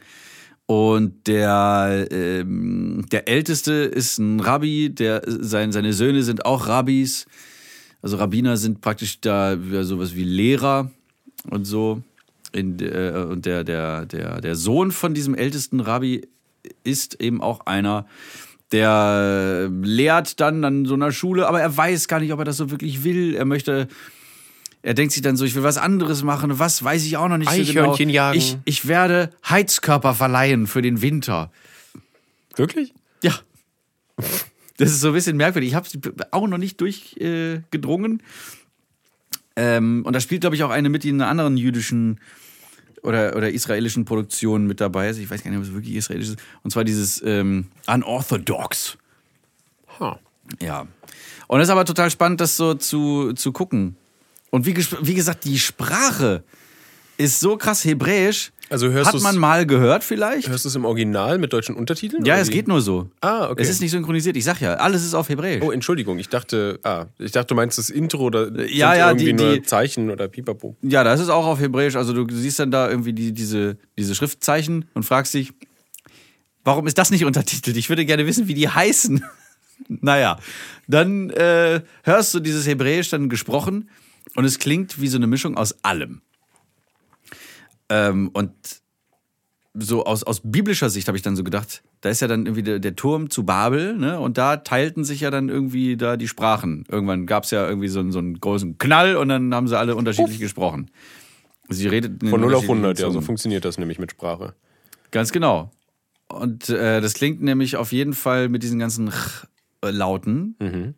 Und der, ähm, der Älteste ist ein Rabbi, der, sein, seine Söhne sind auch Rabbis. Also Rabbiner sind praktisch da ja, sowas wie Lehrer und so. In, äh, und der, der, der, der Sohn von diesem ältesten Rabbi ist eben auch einer, der lehrt dann an so einer Schule, aber er weiß gar nicht, ob er das so wirklich will. Er möchte, er denkt sich dann so, ich will was anderes machen. Was weiß ich auch noch nicht so genau. Jagen. Ich, ich werde Heizkörper verleihen für den Winter. Wirklich? Ja. Das ist so ein bisschen merkwürdig. Ich habe es auch noch nicht durchgedrungen. ähm, und da spielt, glaube ich, auch eine mit, die in einer anderen jüdischen oder, oder israelischen Produktion mit dabei ist. Ich weiß gar nicht, ob es wirklich israelisch ist. Und zwar dieses ähm, Unorthodox. Ha. Ja. Und es ist aber total spannend, das so zu, zu gucken. Und wie, wie gesagt, die Sprache ist so krass hebräisch. Also hörst Hat du's- man mal gehört vielleicht? Hörst du es im Original mit deutschen Untertiteln? ja, es wie? geht nur so. Ah, okay. Es ist nicht synchronisiert. Ich sag ja, alles ist auf Hebräisch. Oh, Entschuldigung, ich dachte, ah, ich dachte, du meinst das Intro oder Ja, ja, irgendwie die- nur die- Zeichen oder Pipapo. Ja, das ist auch auf Hebräisch. Also du siehst dann da irgendwie die, diese, diese Schriftzeichen und fragst dich, warum ist das nicht untertitelt? Ich würde gerne wissen, wie die heißen. naja, dann äh, hörst du dieses Hebräisch dann gesprochen und es klingt wie so eine Mischung aus allem. Ähm, und so aus, aus biblischer Sicht habe ich dann so gedacht, da ist ja dann irgendwie der, der Turm zu Babel, ne? Und da teilten sich ja dann irgendwie da die Sprachen. Irgendwann gab es ja irgendwie so, einen- so einen großen Knall und dann haben sie alle unterschiedlich gesprochen. Sie redeten Von 0 auf unterschiedlichen 100, ja, so funktioniert das nämlich mit Sprache. Ganz genau. Und äh, das klingt nämlich auf jeden Fall mit diesen ganzen Ch äh, Lauten. Mhm.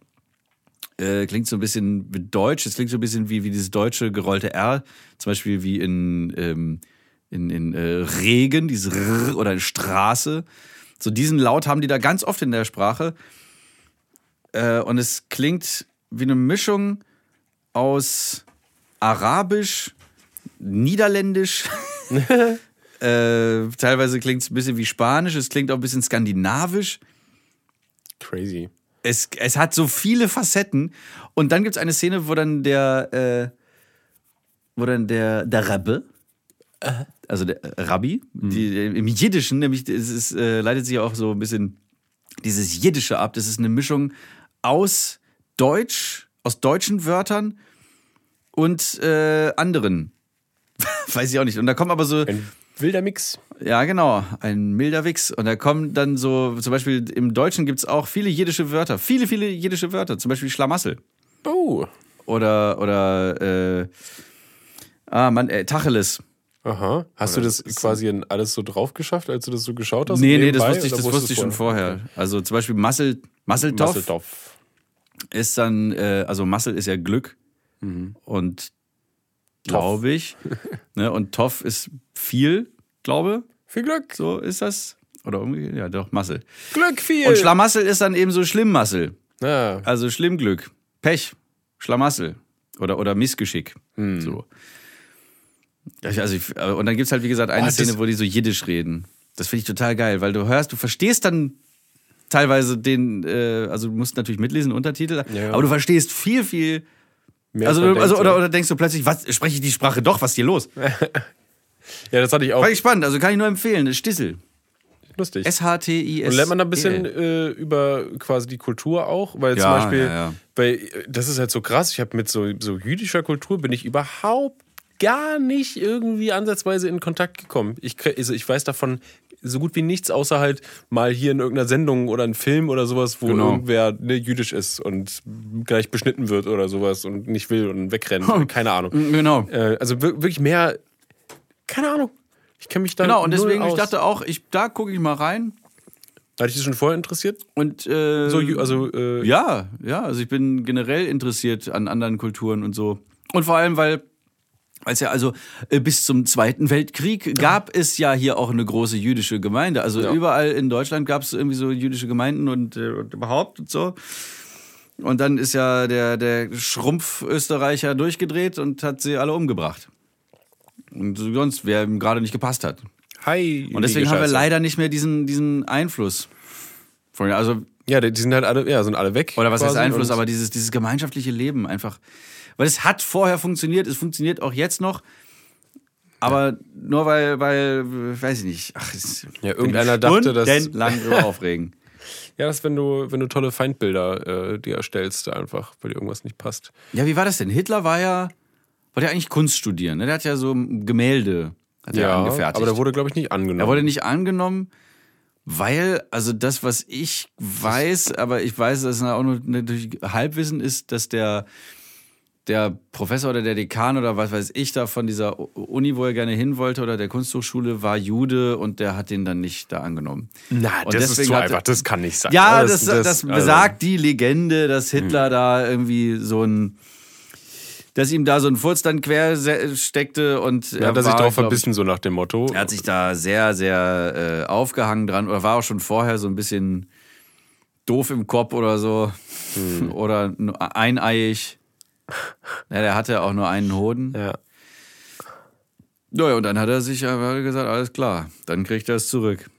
Äh, klingt so ein bisschen Deutsch. Es klingt so ein bisschen wie, wie dieses deutsche gerollte R. Zum Beispiel wie in, ähm, in, in äh, Regen, dieses R oder in Straße. So diesen Laut haben die da ganz oft in der Sprache. Äh, und es klingt wie eine Mischung aus Arabisch, Niederländisch. äh, teilweise klingt es ein bisschen wie Spanisch, es klingt auch ein bisschen skandinavisch. Crazy. Es, es hat so viele Facetten. Und dann gibt es eine Szene, wo dann der, äh, wo dann der, der Rabbe, also der äh, Rabbi, die, im Jiddischen, nämlich es ist, äh, leitet sich auch so ein bisschen dieses Jiddische ab. Das ist eine Mischung aus Deutsch, aus deutschen Wörtern und äh, anderen. Weiß ich auch nicht. Und da kommen aber so, Ein wilder Mix. ja, genau, ein milder Wix. Und da kommen dann so, zum Beispiel im Deutschen gibt es auch viele jiddische Wörter. Viele, viele jiddische Wörter. Zum Beispiel Schlamassel. Oh. Oder, oder, äh, ah, Mann, äh, Tacheles. Aha. Hast du das quasi in alles so drauf geschafft, als du das so geschaut hast? Nee, nee, das wusste ich, oder das wusste ich schon vorher. Also zum Beispiel Massel, Masseltoff Masseltoff. ist dann, äh, also Massel ist ja Glück. Und glaube ich. ne, und Toff ist viel, glaube. Viel Glück. So ist das. Oder irgendwie, ja, doch, Massel. Glück viel. Und Schlamassel ist dann eben so Schlimmmassel. Ja. Also Schlimmglück, Pech, Schlamassel oder, oder Missgeschick. So. Ich- Also ich, und dann gibt's halt, wie gesagt, eine Oh, Szene, wo die so Jiddisch reden. Das finde ich total geil, weil du hörst, du verstehst dann teilweise den, äh, also du musst natürlich mitlesen, Untertitel, Ja. aber du verstehst viel, viel. Mehr Also, also denkt, oder, oder denkst du plötzlich, was, spreche ich die Sprache doch, was ist hier los? Ja, das hatte ich auch. War ich spannend, also kann ich nur empfehlen, das Stissel. Lustig. S-H-T-I-S. Und lernt man da ein bisschen äh, über quasi die Kultur auch? Weil zum Ja, Beispiel, ja, ja. Bei, das ist halt so krass, ich habe mit so, so jüdischer Kultur bin ich überhaupt gar nicht irgendwie ansatzweise in Kontakt gekommen. Ich, also ich weiß davon so gut wie nichts, außer halt mal hier in irgendeiner Sendung oder einem Film oder sowas, wo Genau. irgendwer ne, jüdisch ist und gleich beschnitten wird oder sowas und nicht will und wegrennt. Keine Ahnung. Genau. Äh, also wir- wirklich mehr, keine Ahnung. Ich kenne mich da Genau, und deswegen, ich aus. dachte auch, ich, da gucke ich mal rein. Hatte ich das schon vorher interessiert? Und äh, So, also äh, Ja, ja, also ich bin generell interessiert an anderen Kulturen und so. Und vor allem, weil als ja also äh, bis zum Zweiten Weltkrieg gab es ja hier auch eine große jüdische Gemeinde. Also Ja. überall in Deutschland gab es irgendwie so jüdische Gemeinden und, äh, und überhaupt und so. Und dann ist ja der, der Schrumpf-Österreicher durchgedreht und hat sie alle umgebracht. Und sonst, wer ihm gerade nicht gepasst hat. Hi. Und deswegen haben wir leider nicht mehr diesen, diesen Einfluss. Von, also, Ja, die sind halt alle, ja, sind alle weg. oder was heißt Einfluss, aber dieses, dieses gemeinschaftliche Leben einfach. Weil es hat vorher funktioniert, es funktioniert auch jetzt noch. Aber nur weil, weil, weiß ich nicht. Ach, Ja, irgendeiner dachte, dass- lang drüber aufregen. Ja, das ist, wenn du, wenn du tolle Feindbilder äh, dir erstellst, einfach, weil dir irgendwas nicht passt. Ja, wie war das denn? Hitler war ja, wollte ja eigentlich Kunst studieren. Ne? Der hat ja so Gemälde hat er angefertigt. aber der wurde, glaube ich, nicht angenommen. er wurde nicht angenommen, weil, also das, was ich weiß, aber ich weiß, dass es auch nur natürlich Halbwissen ist, dass der, der Professor oder der Dekan oder was weiß ich da von dieser Uni, wo er gerne hin wollte oder der Kunsthochschule war Jude und der hat den dann nicht da angenommen. Na, Und das ist zu einfach. Das kann nicht sein. Ja, das, das, also- besagt die Legende, dass Hitler da irgendwie so ein, dass ihm da so ein Furz dann quer steckte und Ja, hat er sich glaub verbissen, so nach dem Motto. Er hat sich da sehr, sehr äh, aufgehangen dran oder war auch schon vorher so ein bisschen doof im Kopf oder so Hm. oder eineiig. Ja, der hatte auch nur einen Hoden. ja. Naja, und dann hat er sich einfach gesagt, alles klar, dann kriegt er es zurück.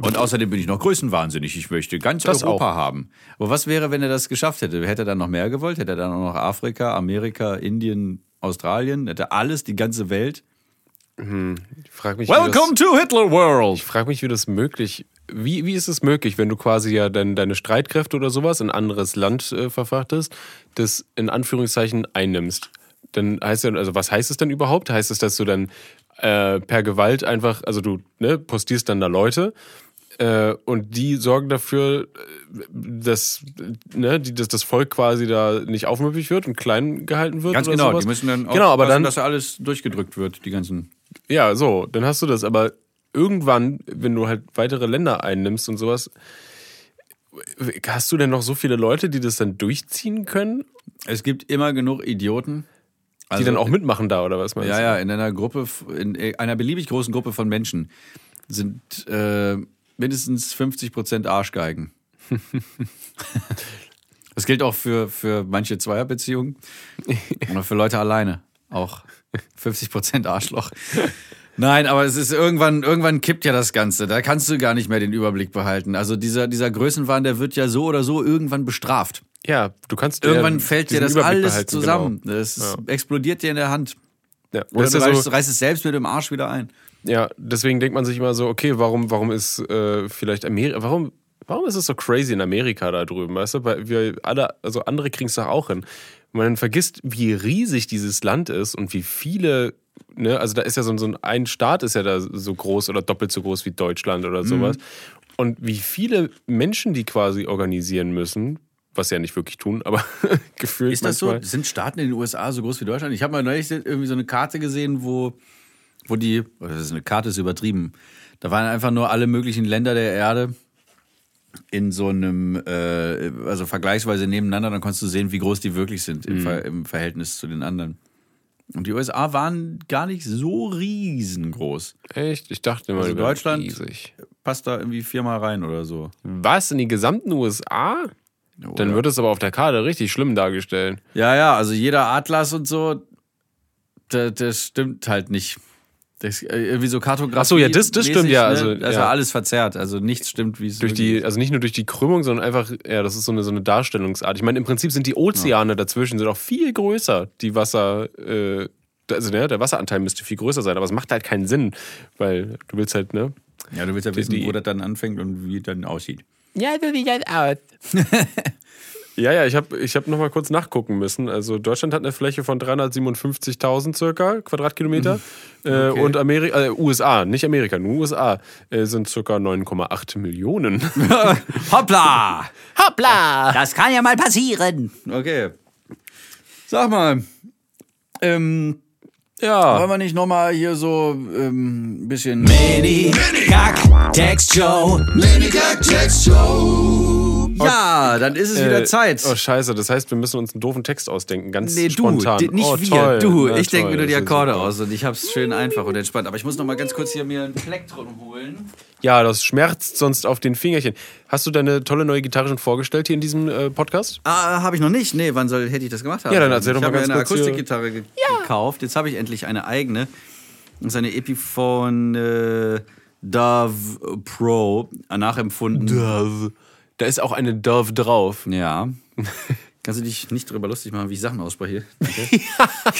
Und außerdem bin ich noch größenwahnsinnig. Ich möchte ganz Das Europa haben. Aber was wäre, wenn er das geschafft hätte? Hätte er dann noch mehr gewollt? Hätte er dann auch noch Afrika, Amerika, Indien, Australien? Hätte er alles, die ganze Welt? Ich frage mich, wie das, Welcome to Hitler World! ich frag mich, wie das möglich wie, wie ist es möglich, wenn du quasi ja dein, deine Streitkräfte oder sowas in ein anderes Land äh, verfrachtest, das in Anführungszeichen einnimmst? Dann heißt ja, also was heißt es denn überhaupt? Heißt es, dass du dann äh, per Gewalt einfach, also du ne, postierst dann da Leute äh, und die sorgen dafür, äh, dass, ne, die, dass das Volk quasi da nicht aufmüpfig wird und klein gehalten wird. Ganz oder genau, sowas. die müssen dann auch genau, aber dann, dass da alles durchgedrückt wird, die ganzen. ja, so, dann hast du das. Aber irgendwann, wenn du halt weitere Länder einnimmst und sowas, hast du denn noch so viele Leute, die das dann durchziehen können, Es gibt immer genug Idioten. die Also- dann auch mitmachen da oder was meinst Ja, du? ja, in einer Gruppe, in einer beliebig großen Gruppe von Menschen sind äh, mindestens 50 Prozent Arschgeigen. das gilt auch für, für manche Zweierbeziehungen oder für Leute alleine. Auch 50 Prozent Arschloch. Nein, aber es ist irgendwann, irgendwann kippt ja das Ganze. Da kannst du gar nicht mehr den Überblick behalten. Also dieser, dieser Größenwahn, der wird ja so oder so irgendwann bestraft. Ja, du kannst Irgendwann ja fällt dir das Überblick alles zusammen. Genau. Das ist, explodiert dir in der Hand. Ja. Oder du ja, reißt, so, reißt es selbst mit dem Arsch wieder ein. Ja, deswegen denkt man sich immer so, okay, warum, warum ist äh, vielleicht Amerika, warum, warum ist es so crazy in Amerika da drüben, weißt du? Weil wir alle, also andere kriegen es doch auch hin. Man vergisst, wie riesig dieses Land ist und wie viele, ne, also da ist ja so, ein- so ein, ein Staat ist ja da so groß oder doppelt so groß wie Deutschland Mhm. oder sowas. Und wie viele Menschen die quasi organisieren müssen, was sie ja nicht wirklich tun, aber gefühlt Ist das manchmal. so? Sind Staaten in den USA so groß wie Deutschland? Ich habe mal neulich irgendwie so eine Karte gesehen, wo, wo die, das ist eine Karte ist übertrieben, da waren einfach nur alle möglichen Länder der Erde in so einem, äh, also vergleichsweise nebeneinander, dann konntest du sehen, wie groß die wirklich sind im, Ver im Verhältnis zu den anderen. Und die USA waren gar nicht so riesengroß. Echt? Ich dachte immer, Also Deutschland- riesig. Passt da irgendwie viermal rein oder so. Was? In die gesamten USA? Dann Oder- wird es aber auf der Karte richtig schlimm dargestellt. Ja, ja, also jeder Atlas und so, das, das stimmt halt nicht. Das, äh, irgendwie so Kartografie. Ach so, ja, das- das stimmt, ja, also, Ne? Das ist ja. ja alles verzerrt. Also nichts stimmt, wie es Durch die, also nicht nur durch die Krümmung, sondern einfach, ja, das ist so eine, so eine Darstellungsart. Ich meine, im Prinzip sind die Ozeane dazwischen sind auch viel größer. Die Wasser, äh, also ne, der Wasseranteil müsste viel größer sein, aber es macht halt keinen Sinn, weil du willst halt, ne? ist. Ja, du willst ja wissen, die- wo das dann anfängt und wie es dann aussieht. Ja, so sieht das aus. ja, ja, ich habe ich hab nochmal kurz nachgucken müssen. Also Deutschland hat eine Fläche von 357.000 circa Quadratkilometer. äh, und Amerika, äh, USA, nicht Amerika, nur USA, äh, sind circa 9,8 Millionen. Hoppla! Hoppla! Das kann ja mal passieren. Okay. Sag mal, ähm, Ja. wollen wir nicht nochmal hier so ähm, ein bisschen. Mini Kack Text Show. Minicock Text Show. Ja, dann ist es wieder Äh, Zeit. Oh, scheiße. Das heißt, wir müssen uns einen doofen Text ausdenken. Ganz Nee, du, spontan. di- nicht oh, wir, toll. du. Na, ich denke mir nur die Akkorde aus und ich hab's schön einfach und entspannt. Aber ich muss noch mal ganz kurz hier mir ein Plektron holen. Ja, das schmerzt sonst auf den Fingerchen. Hast du deine tolle neue Gitarre schon vorgestellt hier in diesem äh, Podcast? Ah, habe ich noch nicht. Nee, wann soll hätte ich das gemacht haben? Ja, dann erzähl doch ich mal habe mir ganz eine kurz hier- Akustikgitarre ge gekauft. Jetzt habe ich endlich eine eigene. Das ist eine Epiphone äh, Dove Pro nachempfunden. Dove. Da ist auch eine Dove drauf. Ja. Kannst du dich nicht darüber lustig machen, wie ich Sachen ausspreche? Okay.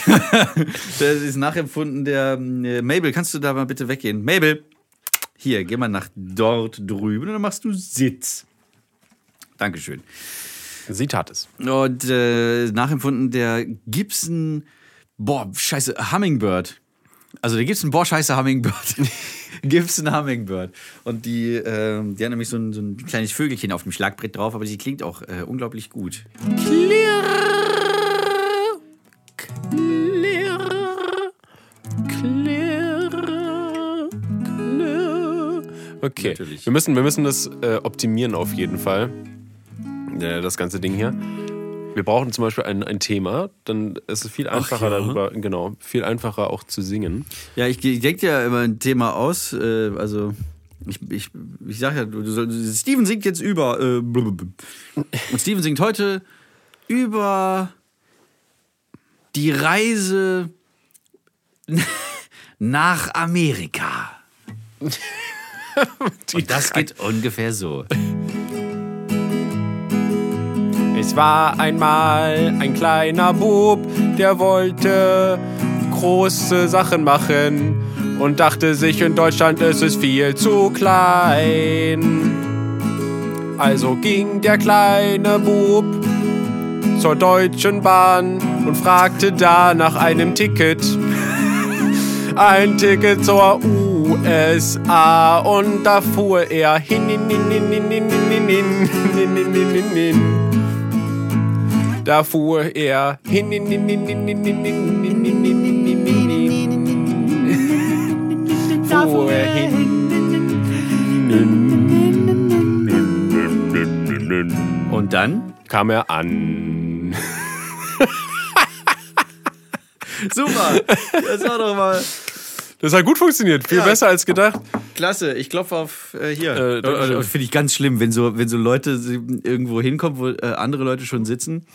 das ist nachempfunden der äh, Mabel. Kannst du da mal bitte weggehen? Mabel, hier, geh mal nach dort drüben und dann machst du Sitz. Dankeschön. Sie tat es. Und äh, nachempfunden der Gibson, boah, scheiße, Hummingbird. Also der Gibson, boah, scheiße, Hummingbird. Gibson Hummingbird. Und die, ähm, die hat nämlich so ein, so ein kleines Vögelchen auf dem Schlagbrett drauf, aber die klingt auch äh, unglaublich gut. Okay. Natürlich. Wir müssen, wir müssen das äh, optimieren auf jeden Fall. Äh, das ganze Ding hier. Wir brauchen zum Beispiel ein, ein Thema, dann ist es viel einfacher ja. darüber, genau, viel einfacher auch zu singen. Ja, ich, ich denke ja immer ein Thema aus. Äh, also, ich, ich, ich sag ja, du, soll, Steven singt jetzt über. Äh, und Steven singt heute über die Reise nach Amerika. Und das geht ungefähr so. Es war einmal ein kleiner Bub, der wollte große Sachen machen und dachte sich, in Deutschland ist es viel zu klein. Also ging der kleine Bub zur Deutschen Bahn und fragte da nach einem Ticket. Ein Ticket zur USA und da fuhr er hin, hin, hin, hin, Da fuhr er hin, hin, hin, hin, hin, hin, hin, hin, hin, hin, hin, hin, hin, hin. Fuhr er hin. Und dann? Kam er an. Super! Das war doch mal Das hat gut funktioniert, viel Ja. besser als gedacht. klasse. Ich klopfe auf äh, hier. Äh. Äh, Finde ich ganz schlimm, wenn so, wenn so Leute irgendwo hinkommen, wo äh, andere Leute schon sitzen.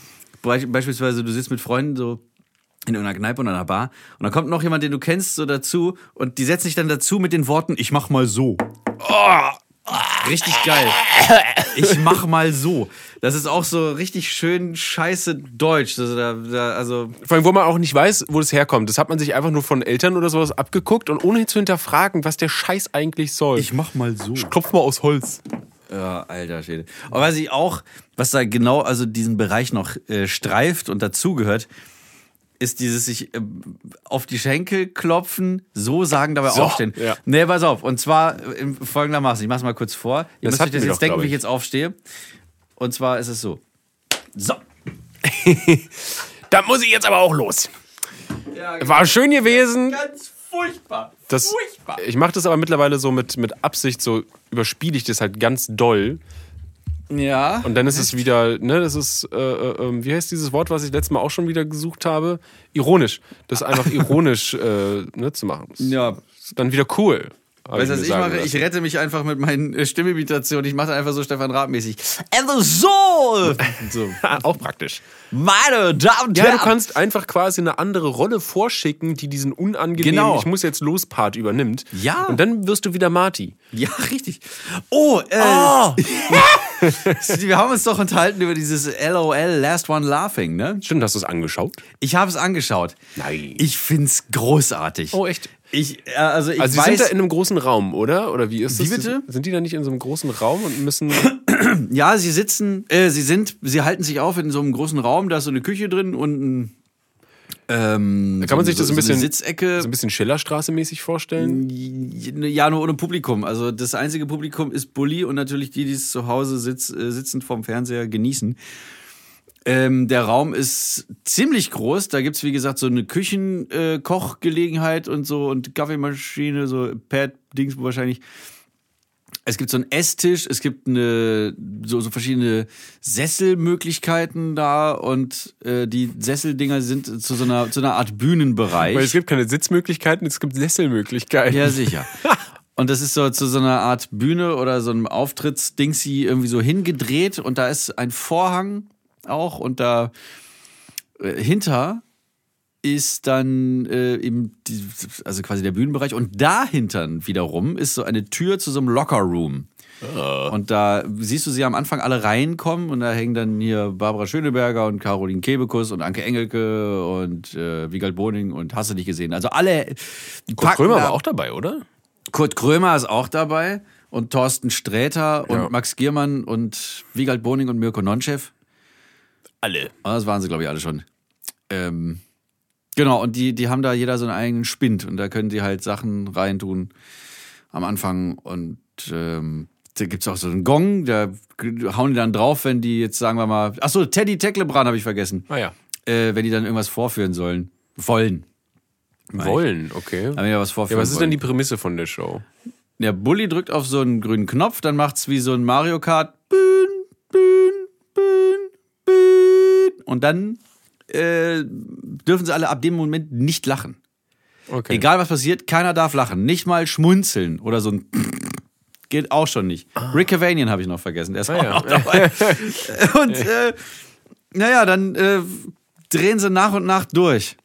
Be beispielsweise, du sitzt mit Freunden so in irgendeiner Kneipe oder einer Bar und dann kommt noch jemand, den du kennst, so dazu und die setzen sich dann dazu mit den Worten, ich mach mal so. Richtig geil. Ich mach mal so. Das ist auch so richtig schön scheiße Deutsch. Also, da, da, also Vor allem, wo man auch nicht weiß, wo das herkommt. Das hat man sich einfach nur von Eltern oder sowas abgeguckt und ohne zu hinterfragen, was der Scheiß eigentlich soll. ich mach mal so. klopf mal aus Holz. Ja, alter Schwede. Aber was ich auch, was da genau, also diesen Bereich noch äh, streift und dazugehört, ist dieses sich äh, auf die Schenkel klopfen, so sagen, dabei So, aufstehen. ja. Nee, pass auf. Und zwar äh, folgendermaßen. Ich mach's mal kurz vor. Ihr Das müsst euch das jetzt doch, denken, wie ich jetzt aufstehe. Und zwar ist es so. So. Da muss ich jetzt aber auch los. War schön gewesen. Ganz furchtbar. Das, ich mache das aber mittlerweile so mit, mit Absicht, so überspiele ich das halt ganz doll. Ja. Und dann ist es wieder, ne, das ist, äh, äh, ähm, wie heißt dieses Wort, was ich letztes Mal auch schon wieder gesucht habe? Ironisch. Das einfach ironisch äh, ne, zu machen. Ja. ist dann wieder cool. Weißt du, was ich mache? lassen. Ich rette mich einfach mit meinen äh, Stimmimitationen. Ich mache einfach so Stefan Raab-mäßig. And so! so. auch praktisch. Meine Damen und Ja, du Herren. kannst einfach quasi eine andere Rolle vorschicken, die diesen unangenehmen Genau. Ich muss jetzt los Part übernimmt. Ja. Und dann wirst du wieder Marty. Ja, richtig. Oh, äh, wir haben uns doch unterhalten über dieses LOL, Last One Laughing, ne? Stimmt, hast du es angeschaut? Ich habe es angeschaut. Nein. Ich find's großartig. Oh, echt? Ich, also ich Also sie weiß, sind da in einem großen Raum, oder? Oder wie ist das? Wie bitte? Sind die da nicht in so einem großen Raum und müssen. ja, sie sitzen, äh, sie sind, sie halten sich auf in so einem großen Raum, da ist so eine Küche drin und ein, ähm, Kann man sich das so, ein bisschen- so Sitzecke. so ein bisschen Schillerstraße-mäßig vorstellen? Ja, nur ohne Publikum. Also das einzige Publikum ist Bulli und natürlich die, die es zu Hause sitz, äh, sitzend vorm Fernseher genießen. Ähm, der Raum ist ziemlich groß. Da gibt's wie gesagt, so eine Küchenkochgelegenheit äh, und so und Kaffeemaschine, so Pad-Dings wahrscheinlich. Es gibt so einen Esstisch, es gibt eine, so, so verschiedene Sesselmöglichkeiten da und äh, die Sesseldinger sind zu so einer, zu einer Art Bühnenbereich. Weil es gibt keine Sitzmöglichkeiten, es gibt Sesselmöglichkeiten. Ja, sicher. Und das ist so zu so einer Art Bühne oder so einem Auftrittsdingsy irgendwie so hingedreht und da ist ein Vorhang auch und da äh, hinter ist dann äh, eben die, also quasi der Bühnenbereich und dahinter wiederum ist so eine Tür zu so einem Lockerroom. Und da siehst du sie am Anfang alle reinkommen und da hängen dann hier Barbara Schöneberger und Caroline Kebekus und Anke Engelke und äh, Wiegald Boning und hast du nicht gesehen. Also alle Kurt Krömer da- war auch dabei, oder? Kurt Krömer ist auch dabei und Thorsten Sträter und Ja. Max Giermann und Wiegald Boning und Mirko Nonchev. Alle. Ah, Das waren sie, glaube ich, alle schon. Ähm, genau, und die, die haben da jeder so einen eigenen Spind und da können die halt Sachen reintun am Anfang und ähm, da gibt's auch so einen Gong, da hauen die dann drauf, wenn die jetzt, sagen wir mal, ach so, Teddy Tecklebrand habe ich vergessen, Ah ja. äh, wenn die dann irgendwas vorführen sollen, wollen. Wollen, okay. Wenn die was Ja, vorführen was ist wollen. denn die Prämisse von der Show? Der Bully drückt auf so einen grünen Knopf, dann macht's wie so ein Mario Kart. Bühn, Und dann äh, dürfen sie alle ab dem Moment nicht lachen. Okay. Egal was passiert, keiner darf lachen. Nicht mal schmunzeln oder so ein geht auch schon nicht. Rick Cavanian habe ich noch vergessen, der ist auch Ah, ja. noch dabei. Und äh, naja, dann äh, drehen sie nach und nach durch.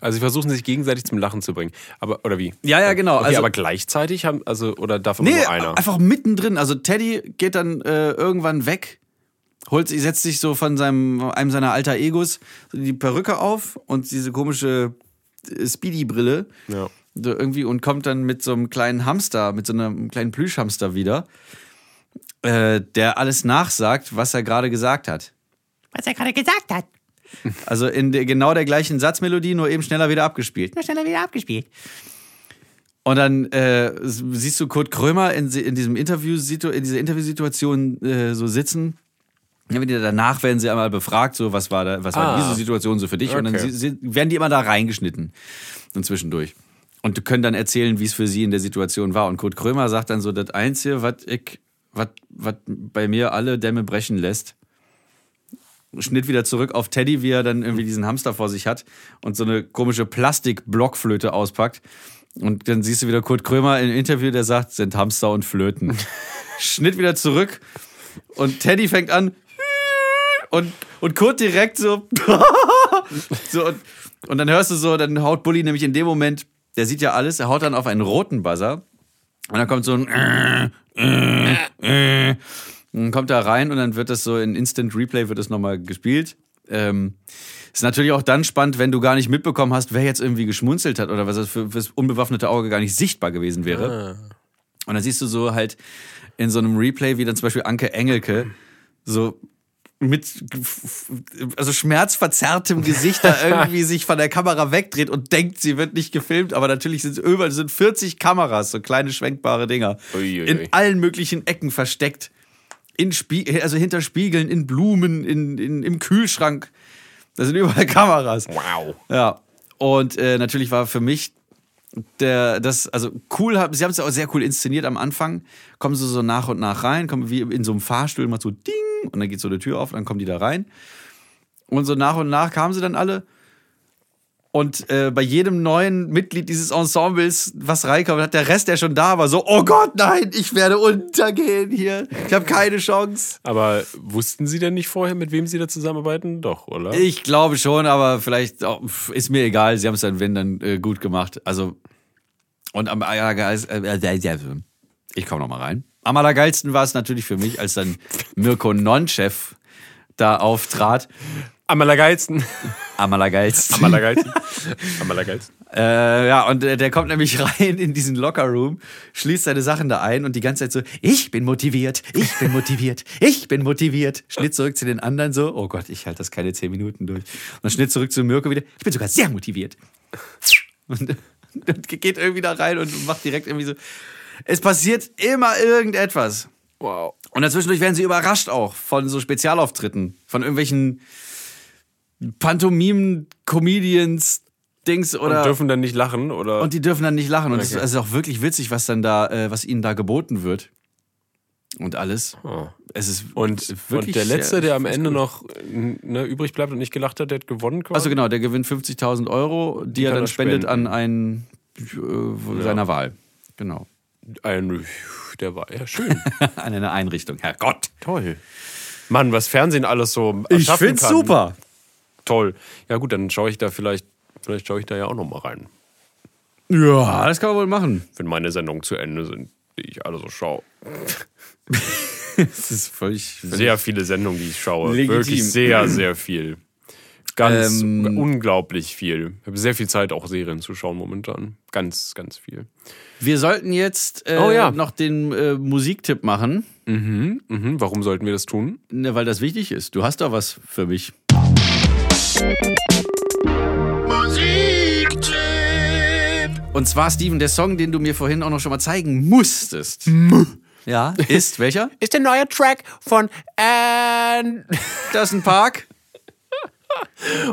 Also sie versuchen sich gegenseitig zum Lachen zu bringen. Aber, oder wie? Ja, ja, genau. Okay, Also- aber gleichzeitig haben, also, oder darf immer Nee, nur einer? einfach mittendrin. Also Teddy geht dann äh, irgendwann weg, holt sich, setzt sich so von seinem, einem seiner alter Egos die Perücke auf und diese komische äh, Speedy-Brille. Ja. So irgendwie und kommt dann mit so einem kleinen Hamster, mit so einem kleinen Plüschhamster wieder, äh, der alles nachsagt, was er gerade gesagt hat. was er gerade gesagt hat. Also in der, genau der gleichen Satzmelodie, nur eben schneller wieder abgespielt. Nur schneller wieder abgespielt. Und dann äh, siehst du Kurt Krömer in, in diesem Interview, in dieser Interviewsituation äh, so sitzen. Ja, wenn die danach werden sie einmal befragt, so was war da, was war Ah. diese Situation so für dich? Und dann Okay. sie, sie, werden die immer da reingeschnitten und zwischendurch. Und können dann erzählen, wie es für sie in der Situation war. Und Kurt Krömer sagt dann so, das Einzige, was ich, was, was bei mir alle Dämme brechen lässt, Schnitt wieder zurück auf Teddy, wie er dann irgendwie diesen Hamster vor sich hat und so eine komische Plastik-Blockflöte auspackt. Und dann siehst du wieder Kurt Krömer im Interview, der sagt, sind Hamster und Flöten. Schnitt wieder zurück und Teddy fängt an und, und Kurt direkt so, so und, und dann hörst du so, dann haut Bully nämlich in dem Moment, der sieht ja alles, er haut dann auf einen roten Buzzer und dann kommt so ein äh, äh, äh, dann kommt er rein und dann wird das so in Instant Replay wird das nochmal gespielt. Ähm, ist natürlich auch dann spannend, wenn du gar nicht mitbekommen hast, wer jetzt irgendwie geschmunzelt hat oder was das für fürs unbewaffnete Auge gar nicht sichtbar gewesen wäre. Und dann siehst du so halt in so einem Replay, wie dann zum Beispiel Anke Engelke so mit also schmerzverzerrtem Gesicht da irgendwie sich von der Kamera wegdreht und denkt, sie wird nicht gefilmt, aber natürlich sind es überall sind 40 Kameras, so kleine schwenkbare Dinger, Uiuiui. in allen möglichen Ecken versteckt. In Spie also hinter Spiegeln, in Blumen, in, in, im Kühlschrank. Da sind überall Kameras. Wow. Ja. Und äh, natürlich war für mich der, das, also cool, sie haben es auch sehr cool inszeniert am Anfang. Kommen sie so nach und nach rein, kommen wie in so einem Fahrstuhl mal so ding und dann geht so eine Tür auf und dann kommen die da rein. Und so nach und nach kamen sie dann alle. Und äh, bei jedem neuen Mitglied dieses Ensembles, was reinkommt, hat der Rest, der schon da war, so, oh Gott, nein, ich werde untergehen hier. Ich habe keine Chance. Aber wussten Sie denn nicht vorher, mit wem Sie da zusammenarbeiten? Doch, oder? Ich glaube schon, aber vielleicht pf, ist mir egal. Sie haben es dann, wenn, dann äh, gut gemacht. Also, und am äh, äh, äh, ich komme noch mal rein. Am allergeilsten war es natürlich für mich, als dann Mirko Nonchef da auftrat. Am allergeilsten. Am allergeilsten. Am allergeilsten. Am allergeilsten. Äh, ja, und äh, der kommt nämlich rein in diesen Lockerroom, schließt seine Sachen da ein und die ganze Zeit so, ich bin motiviert, ich bin motiviert, ich bin motiviert. Schnitt zurück zu den anderen so, oh Gott, ich halte das keine zehn Minuten durch. Und dann Schnitt zurück zu Mirko wieder, ich bin sogar sehr motiviert. Und dann geht irgendwie da rein und macht direkt irgendwie so, es passiert immer irgendetwas. Wow. Und dazwischendurch werden sie überrascht auch von so Spezialauftritten, von irgendwelchen Pantomimen, Comedians, Dings oder. Und dürfen dann nicht lachen, oder? Und die dürfen dann nicht lachen. Und es Okay. ist also auch wirklich witzig, was dann da, äh, was ihnen da geboten wird. und alles. Es ist Und, wirklich und der Letzte, der am Ende gut. noch ne, übrig bleibt und nicht gelacht hat, der hat gewonnen quasi. Also genau, der gewinnt 50.000 Euro, die, er kann dann er spendet spenden. an einen äh, seiner Wahl. Genau. Ein, der war ja schön. an eine Einrichtung. Herrgott. Toll. Mann, was Fernsehen alles so Ich find's kann. super. Toll. Ja gut, dann schaue ich da vielleicht, vielleicht schaue ich da ja auch noch mal rein, Ja, das kann man wohl machen. wenn meine Sendungen zu Ende sind, die ich alle so schaue. Das ist völlig. völlig Sehr viele Sendungen, die ich schaue. Legitim. Wirklich sehr, sehr viel. Ganz Ähm, unglaublich viel. Ich habe sehr viel Zeit, auch Serien zu schauen momentan. Ganz, ganz viel. Wir sollten jetzt äh, Oh ja. noch den äh, Musiktipp machen, Mhm. Warum sollten wir das tun? ne, weil das wichtig ist. Du hast da was für mich. Und zwar, Steven, der Song, den du mir vorhin auch noch schon mal zeigen musstest. Ja, ist welcher? Ist der neue Track von ist ein Park.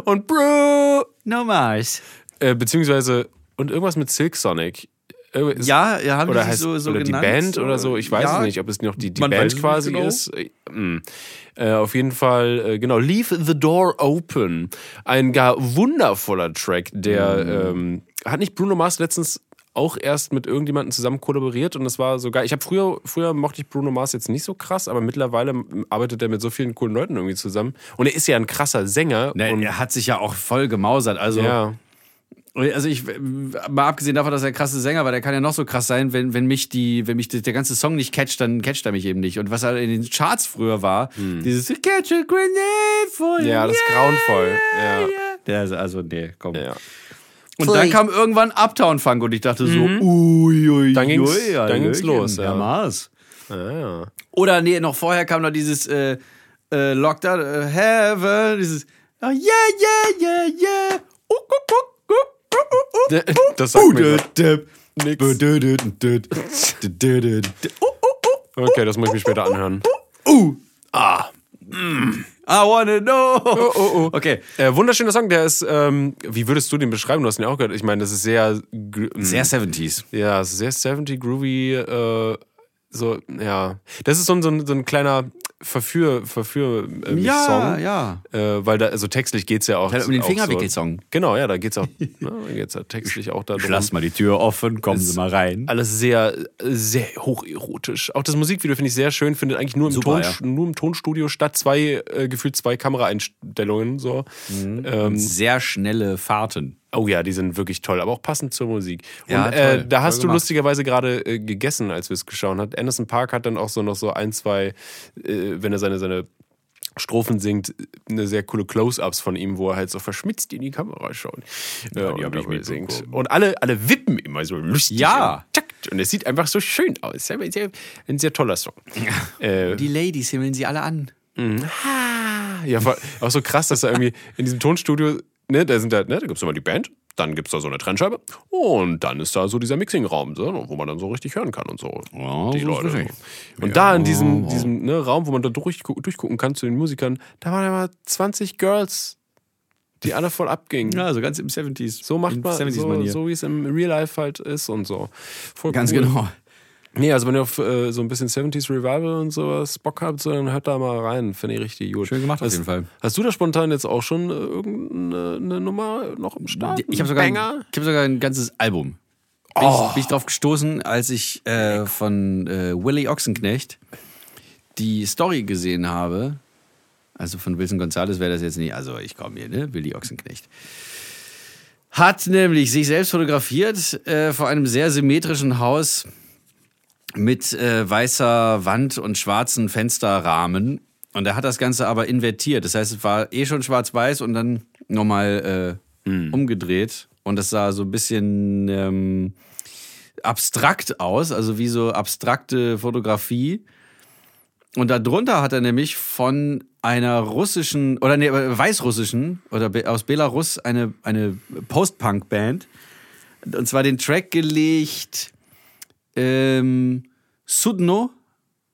Und Bro. No Mars. Äh, beziehungsweise, und irgendwas mit Silk Sonic. Ist- Ja, ja, haben oder die sich heißt, so, so oder genannt? die Band oder so, ich weiß Ja, es nicht, ob es noch die, die Band quasi genau. ist. Äh, mm. Äh, auf jeden Fall, äh, genau, Leave the Door Open. Ein gar wundervoller Track, der Mhm. ähm, hat nicht Bruno Mars letztens auch erst mit irgendjemandem zusammen kollaboriert und das war sogar, ich habe früher, früher mochte ich Bruno Mars jetzt nicht so krass, aber mittlerweile arbeitet er mit so vielen coolen Leuten irgendwie zusammen und er ist ja ein krasser Sänger Ne, und er hat sich ja auch voll gemausert. Also, ja, also ich, mal abgesehen davon, dass er ein krasser Sänger war, der kann ja noch so krass sein, wenn, wenn mich die, wenn mich der ganze Song nicht catcht, dann catcht er mich eben nicht. Und was halt in den Charts früher war, dieses Catch a grenade for you. Hm. ja, das ist grauenvoll. Ja. Ist also, nee, komm. Ja. Und dann kam irgendwann Uptown Funk und ich dachte so, mhm. ui, ui, dann ging's, ui, ja, dann ging's los. Ja. Mars. Ja, ah, ja. Oder nee, noch vorher kam noch dieses äh, äh, Lockdown, äh, Heaven, dieses oh, Yeah, yeah, yeah, yeah. Uh, uh, uh, das sagt mir nix. Okay, das muss ich mir später anhören. Ah, Mm. I wanna know. oh. Okay. Äh, wunderschöner Song, der ist, ähm, wie würdest du den beschreiben? Du hast ihn ja auch gehört. Ich meine, das ist sehr, gr- Sehr 70s. ja, sehr 70 groovy, äh, so, ja. Das ist so ein, so ein, so ein kleiner Verführ, Verführ äh, mich Ja, Song. ja. Äh, weil da, also textlich geht's ja auch. Um den Fingerwickelsong. So, genau, ja, da geht's auch, ne, da geht's ja textlich auch darum. Lass mal die Tür offen, kommen Sie mal rein. Alles sehr, sehr hocherotisch. Auch das Musikvideo finde ich sehr schön, findet eigentlich nur im, Super, Ton, ja. nur im Tonstudio statt, zwei, äh, gefühlt zwei Kameraeinstellungen. So. Mhm. Ähm, Sehr schnelle Fahrten. Oh ja, die sind wirklich toll, aber auch passend zur Musik. Und Ja, äh, toll, da hast du gemacht. lustigerweise gerade äh, gegessen, als wir es geschaut haben. Anderson Park hat dann auch so noch so ein, zwei, äh, wenn er seine, seine Strophen singt, eine sehr coole Close-Ups von ihm, wo er halt so verschmitzt in die Kamera schaut. Ja, die und, hab ich dabei singt. und alle, alle wippen immer so lustig. Ja. Und, und es sieht einfach so schön aus. Sehr, sehr, ein sehr toller Song. Äh, Die Ladies himmeln sie alle an. ja, voll- auch so krass, dass er irgendwie in diesem Tonstudio, ne, da sind da, ne, da gibt's immer die Band, dann gibt's da so eine Trennscheibe und dann ist da so dieser Mixingraum, so, wo man dann so richtig hören kann und so. Ja, die so Leute. Und da in diesem, diesem ne, Raum, wo man da durch, durchgucken kann zu den Musikern, da waren immer 20 Girls, die alle voll abgingen. Ja, so ganz im 70s. So macht man, 70s so, so wie es im Real Life halt ist und so. Voll Ganz cool. genau. Nee, also wenn ihr auf äh, so ein bisschen 70s Revival und sowas Bock habt, so, dann hört da mal rein. Finde ich richtig gut. Schön gemacht auf hast, jeden Fall. Hast du da spontan jetzt auch schon äh, irgendeine eine Nummer noch im Start? Ich habe sogar, ein- ich hab sogar ein ganzes Album. Bin, ich, bin ich drauf gestoßen, als ich äh, von äh, Willy Ochsenknecht die Story gesehen habe. Also von Wilson Gonzalez wäre das jetzt nicht. Also ich komme hier, ne? Willy Ochsenknecht. Hat nämlich sich selbst fotografiert äh, vor einem sehr symmetrischen Haus mit äh, weißer Wand und schwarzen Fensterrahmen. Und er hat das Ganze aber invertiert. Das heißt, es war eh schon schwarz-weiß und dann nochmal äh, umgedreht. Und das sah so ein bisschen ähm, abstrakt aus, also wie so abstrakte Fotografie. Und darunter hat er nämlich von einer russischen, oder nee, weißrussischen, oder aus Belarus eine, eine Post-Punk-Band. Und zwar den Track gelegt, ähm, Sudno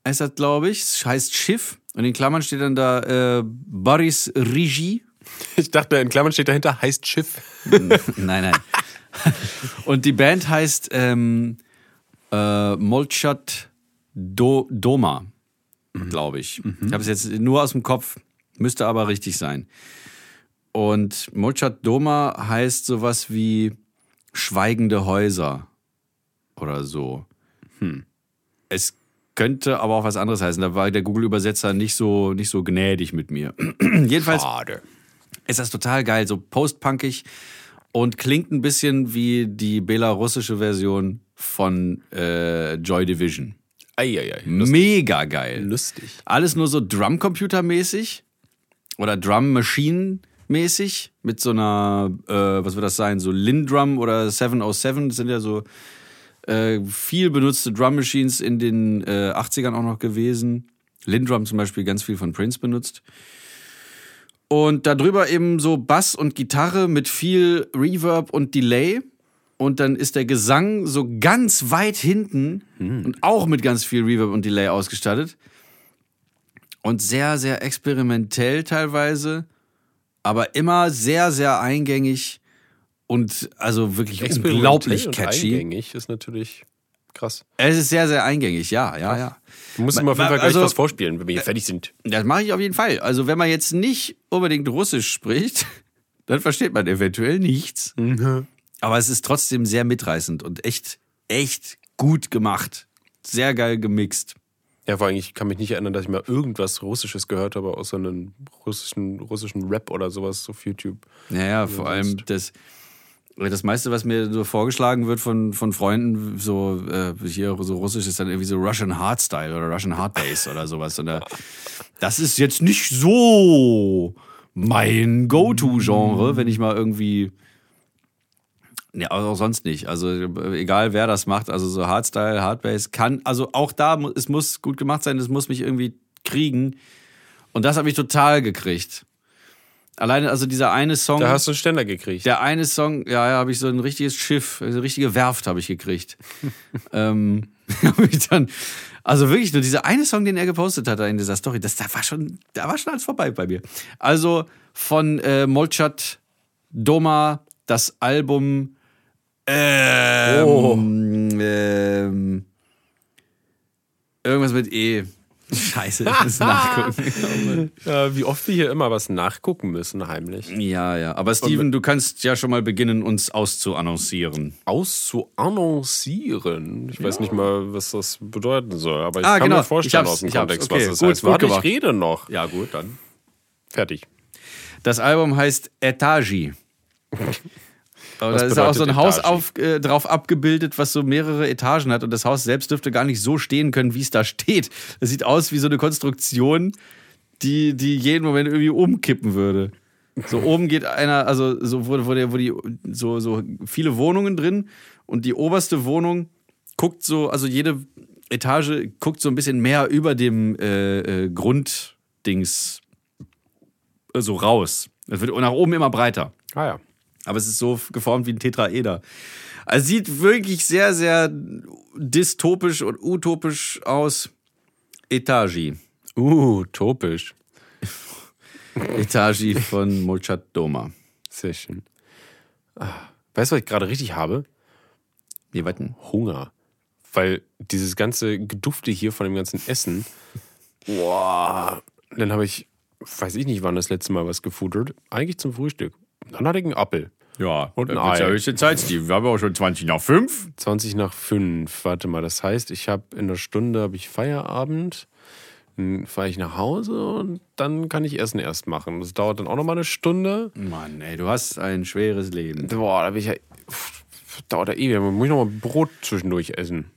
heißt das, glaube ich. Heißt Schiff. Und in Klammern steht dann da äh, Boris Rigi. Ich dachte, in Klammern steht dahinter, heißt Schiff. nein, nein. Und die Band heißt ähm, äh, Molchat Do Doma. glaube ich. Ich habe es jetzt nur aus dem Kopf, müsste aber richtig sein. Und Molchat Doma heißt sowas wie schweigende Häuser oder so. Es könnte aber auch was anderes heißen. Da war der Google-Übersetzer nicht so, nicht so gnädig mit mir. Jedenfalls Schade. ist das total geil, so postpunkig und klingt ein bisschen wie die belarussische Version von äh, Joy Division. Eieiei. Mega geil. Lustig. Alles nur so Drumcomputer-mäßig oder Drum-Machine-mäßig mit so einer, äh, was wird das sein, so Lindrum oder 707, das sind ja so äh, viel benutzte Drum-Machines in den äh, 80ern auch noch gewesen. Lindrum zum Beispiel ganz viel von Prince benutzt. Und darüber eben so Bass und Gitarre mit viel Reverb und Delay. Und dann ist der Gesang so ganz weit hinten und auch mit ganz viel Reverb und Delay ausgestattet. Und sehr, sehr experimentell teilweise, aber immer sehr, sehr eingängig und also wirklich unglaublich und catchy. Eingängig ist natürlich krass. Es ist sehr, sehr eingängig, ja, ja, ja. Du musst Ma- mir auf jeden Fall gleich also- was vorspielen, wenn wir hier fertig sind. Das mache ich auf jeden Fall. Also wenn man jetzt nicht unbedingt Russisch spricht, dann versteht man eventuell nichts. Aber es ist trotzdem sehr mitreißend und echt, echt gut gemacht. Sehr geil gemixt. Ja, vor allem, ich kann mich nicht erinnern, dass ich mal irgendwas Russisches gehört habe, außer einen russischen, russischen Rap oder sowas auf YouTube. Naja, vor allem das, das meiste, was mir so vorgeschlagen wird von, von Freunden, so äh, hier so russisch, ist dann irgendwie so Russian Hardstyle oder Russian Hardbass oder sowas. Und da, das ist jetzt nicht so mein Go-To-Genre, wenn ich mal irgendwie. Ja, aber auch sonst nicht. Also äh, egal wer das macht, also so Hardstyle, Hardbass kann, also auch da, es muss gut gemacht sein, es muss mich irgendwie kriegen. Und das hat mich total gekriegt. Alleine, also dieser eine Song. Da hast du einen Ständer gekriegt. Der eine Song, ja, ja, habe ich so ein richtiges Schiff, eine richtige Werft habe ich gekriegt. ähm, hab ich dann, also wirklich nur dieser eine Song, den er gepostet hat da in dieser Story, das da war schon, da war schon alles vorbei bei mir. Also von äh, Molchat Doma das Album ähm, Oh. ähm, irgendwas mit E. Scheiße, ich muss nachgucken. Ja, wie oft wir hier immer was nachgucken müssen, heimlich. Ja, ja. Aber Steven, du kannst ja schon mal beginnen, uns auszuannoncieren. Auszuannoncieren. Ich weiß nicht mal, was das bedeuten soll, aber ich Ah, kann genau. mir vorstellen aus dem. Kontext, Okay, was das gut, heißt. gut Warte, ich rede noch. Ja, gut, dann. Fertig. Das Album heißt Etagi. Aber Was da ist auch so ein bedeutet Haus auf, äh, drauf abgebildet, was so mehrere Etagen hat. Und das Haus selbst dürfte gar nicht so stehen können, wie es da steht. Das sieht aus wie so eine Konstruktion, die, die jeden Moment irgendwie umkippen würde. So oben geht einer, also so wo, wo, der, wo die so, so viele Wohnungen drin und die oberste Wohnung guckt so, also jede Etage guckt so ein bisschen mehr über dem äh, äh, Grunddings äh, so raus. Es wird nach oben immer breiter. Ah ja. Aber es ist so geformt wie ein Tetraeder. Also sieht wirklich sehr, sehr dystopisch und utopisch aus. Etagi. Uh, topisch. Etagi von Molchat Doma. Sehr schön. Ah, Weißt du, was ich gerade richtig habe? Nee, warten. Hunger. Weil dieses ganze Gedufte hier von dem ganzen Essen, boah, dann habe ich, weiß ich nicht, wann das letzte Mal was gefuttert. Eigentlich zum Frühstück. Dann hatte ich einen Apfel. Ja, Und ein wird's ja Ei. höchste Zeit, Steve. Wir haben auch schon 20 nach 5. 20 nach 5. Warte mal, das heißt, ich habe in einer Stunde habe ich Feierabend, dann fahre ich nach Hause und dann kann ich Essen erst machen. Das dauert dann auch noch mal eine Stunde. Mann, ey, du hast ein schweres Leben. Boah, da bin ich ja. pff, Dauert ja ewig. Muss ich noch mal Brot zwischendurch essen.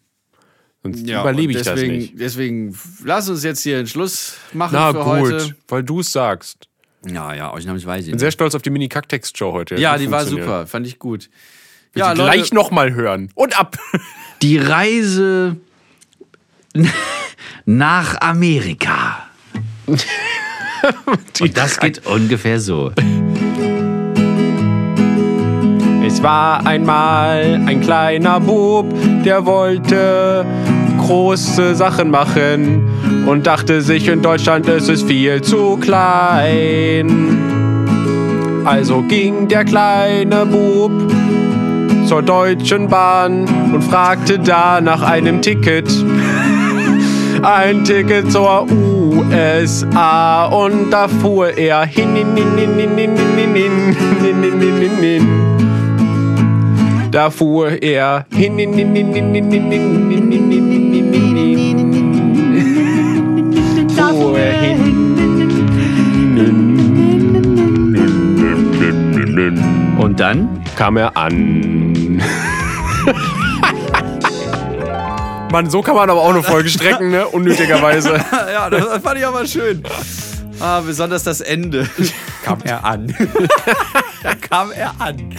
Sonst überlebe ich deswegen, das nicht. Deswegen lass uns jetzt hier einen Schluss machen Na für gut, heute. weil du es sagst. Ja, ja, ausnahmsweise. Ich bin sehr stolz auf die Mini-Kacktext-Show heute. ja, die war super, fand ich gut. Will Ja, sie Leute, gleich noch mal hören. Und ab! die Reise nach Amerika. Und das geht ungefähr so. Es war einmal ein kleiner Bub, der wollte große Sachen machen und dachte sich, in Deutschland ist es viel zu klein. Also ging der kleine Bub zur Deutschen Bahn und fragte da nach einem Ticket. Ein Ticket zur USA und da fuhr er hin. hin, hin, hin, hin, hin, hin, hin, hin. da fuhr er hin. hin, hin, hin, hin, hin, hin, hin, hin. Hin. Er. Und dann? kam er an. Mann, so kann man aber auch eine Folge strecken, ne? Unnötigerweise. ja, das fand ich aber schön. Ah, besonders das Ende. kam er an. da kam er an.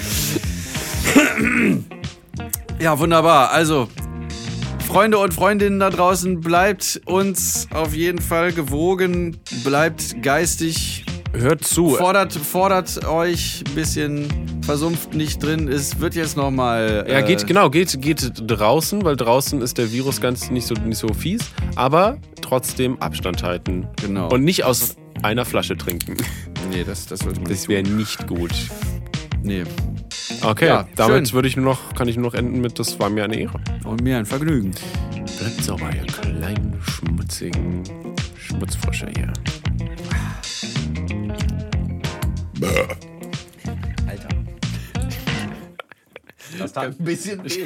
ja, wunderbar. Also, Freunde und Freundinnen da draußen, bleibt uns auf jeden Fall gewogen, bleibt geistig, Hört zu. fordert, fordert euch ein bisschen versumpft nicht drin. Es wird jetzt nochmal. Ja, geht, genau, geht, geht draußen, weil draußen ist der Virus ganz nicht so, nicht so fies, aber trotzdem Abstand halten. Genau. Und nicht aus einer Flasche trinken. Nee, das, das sollte man Das wäre nicht gut. Nee. Okay, Ja, damit schön. würde ich nur noch, kann ich nur noch enden mit, das war mir eine Ehre. Und mir ein Vergnügen. Bleibt sauber, ihr kleinen, schmutzigen Schmutzfrösche hier. Alter. Das tat ein bisschen weh.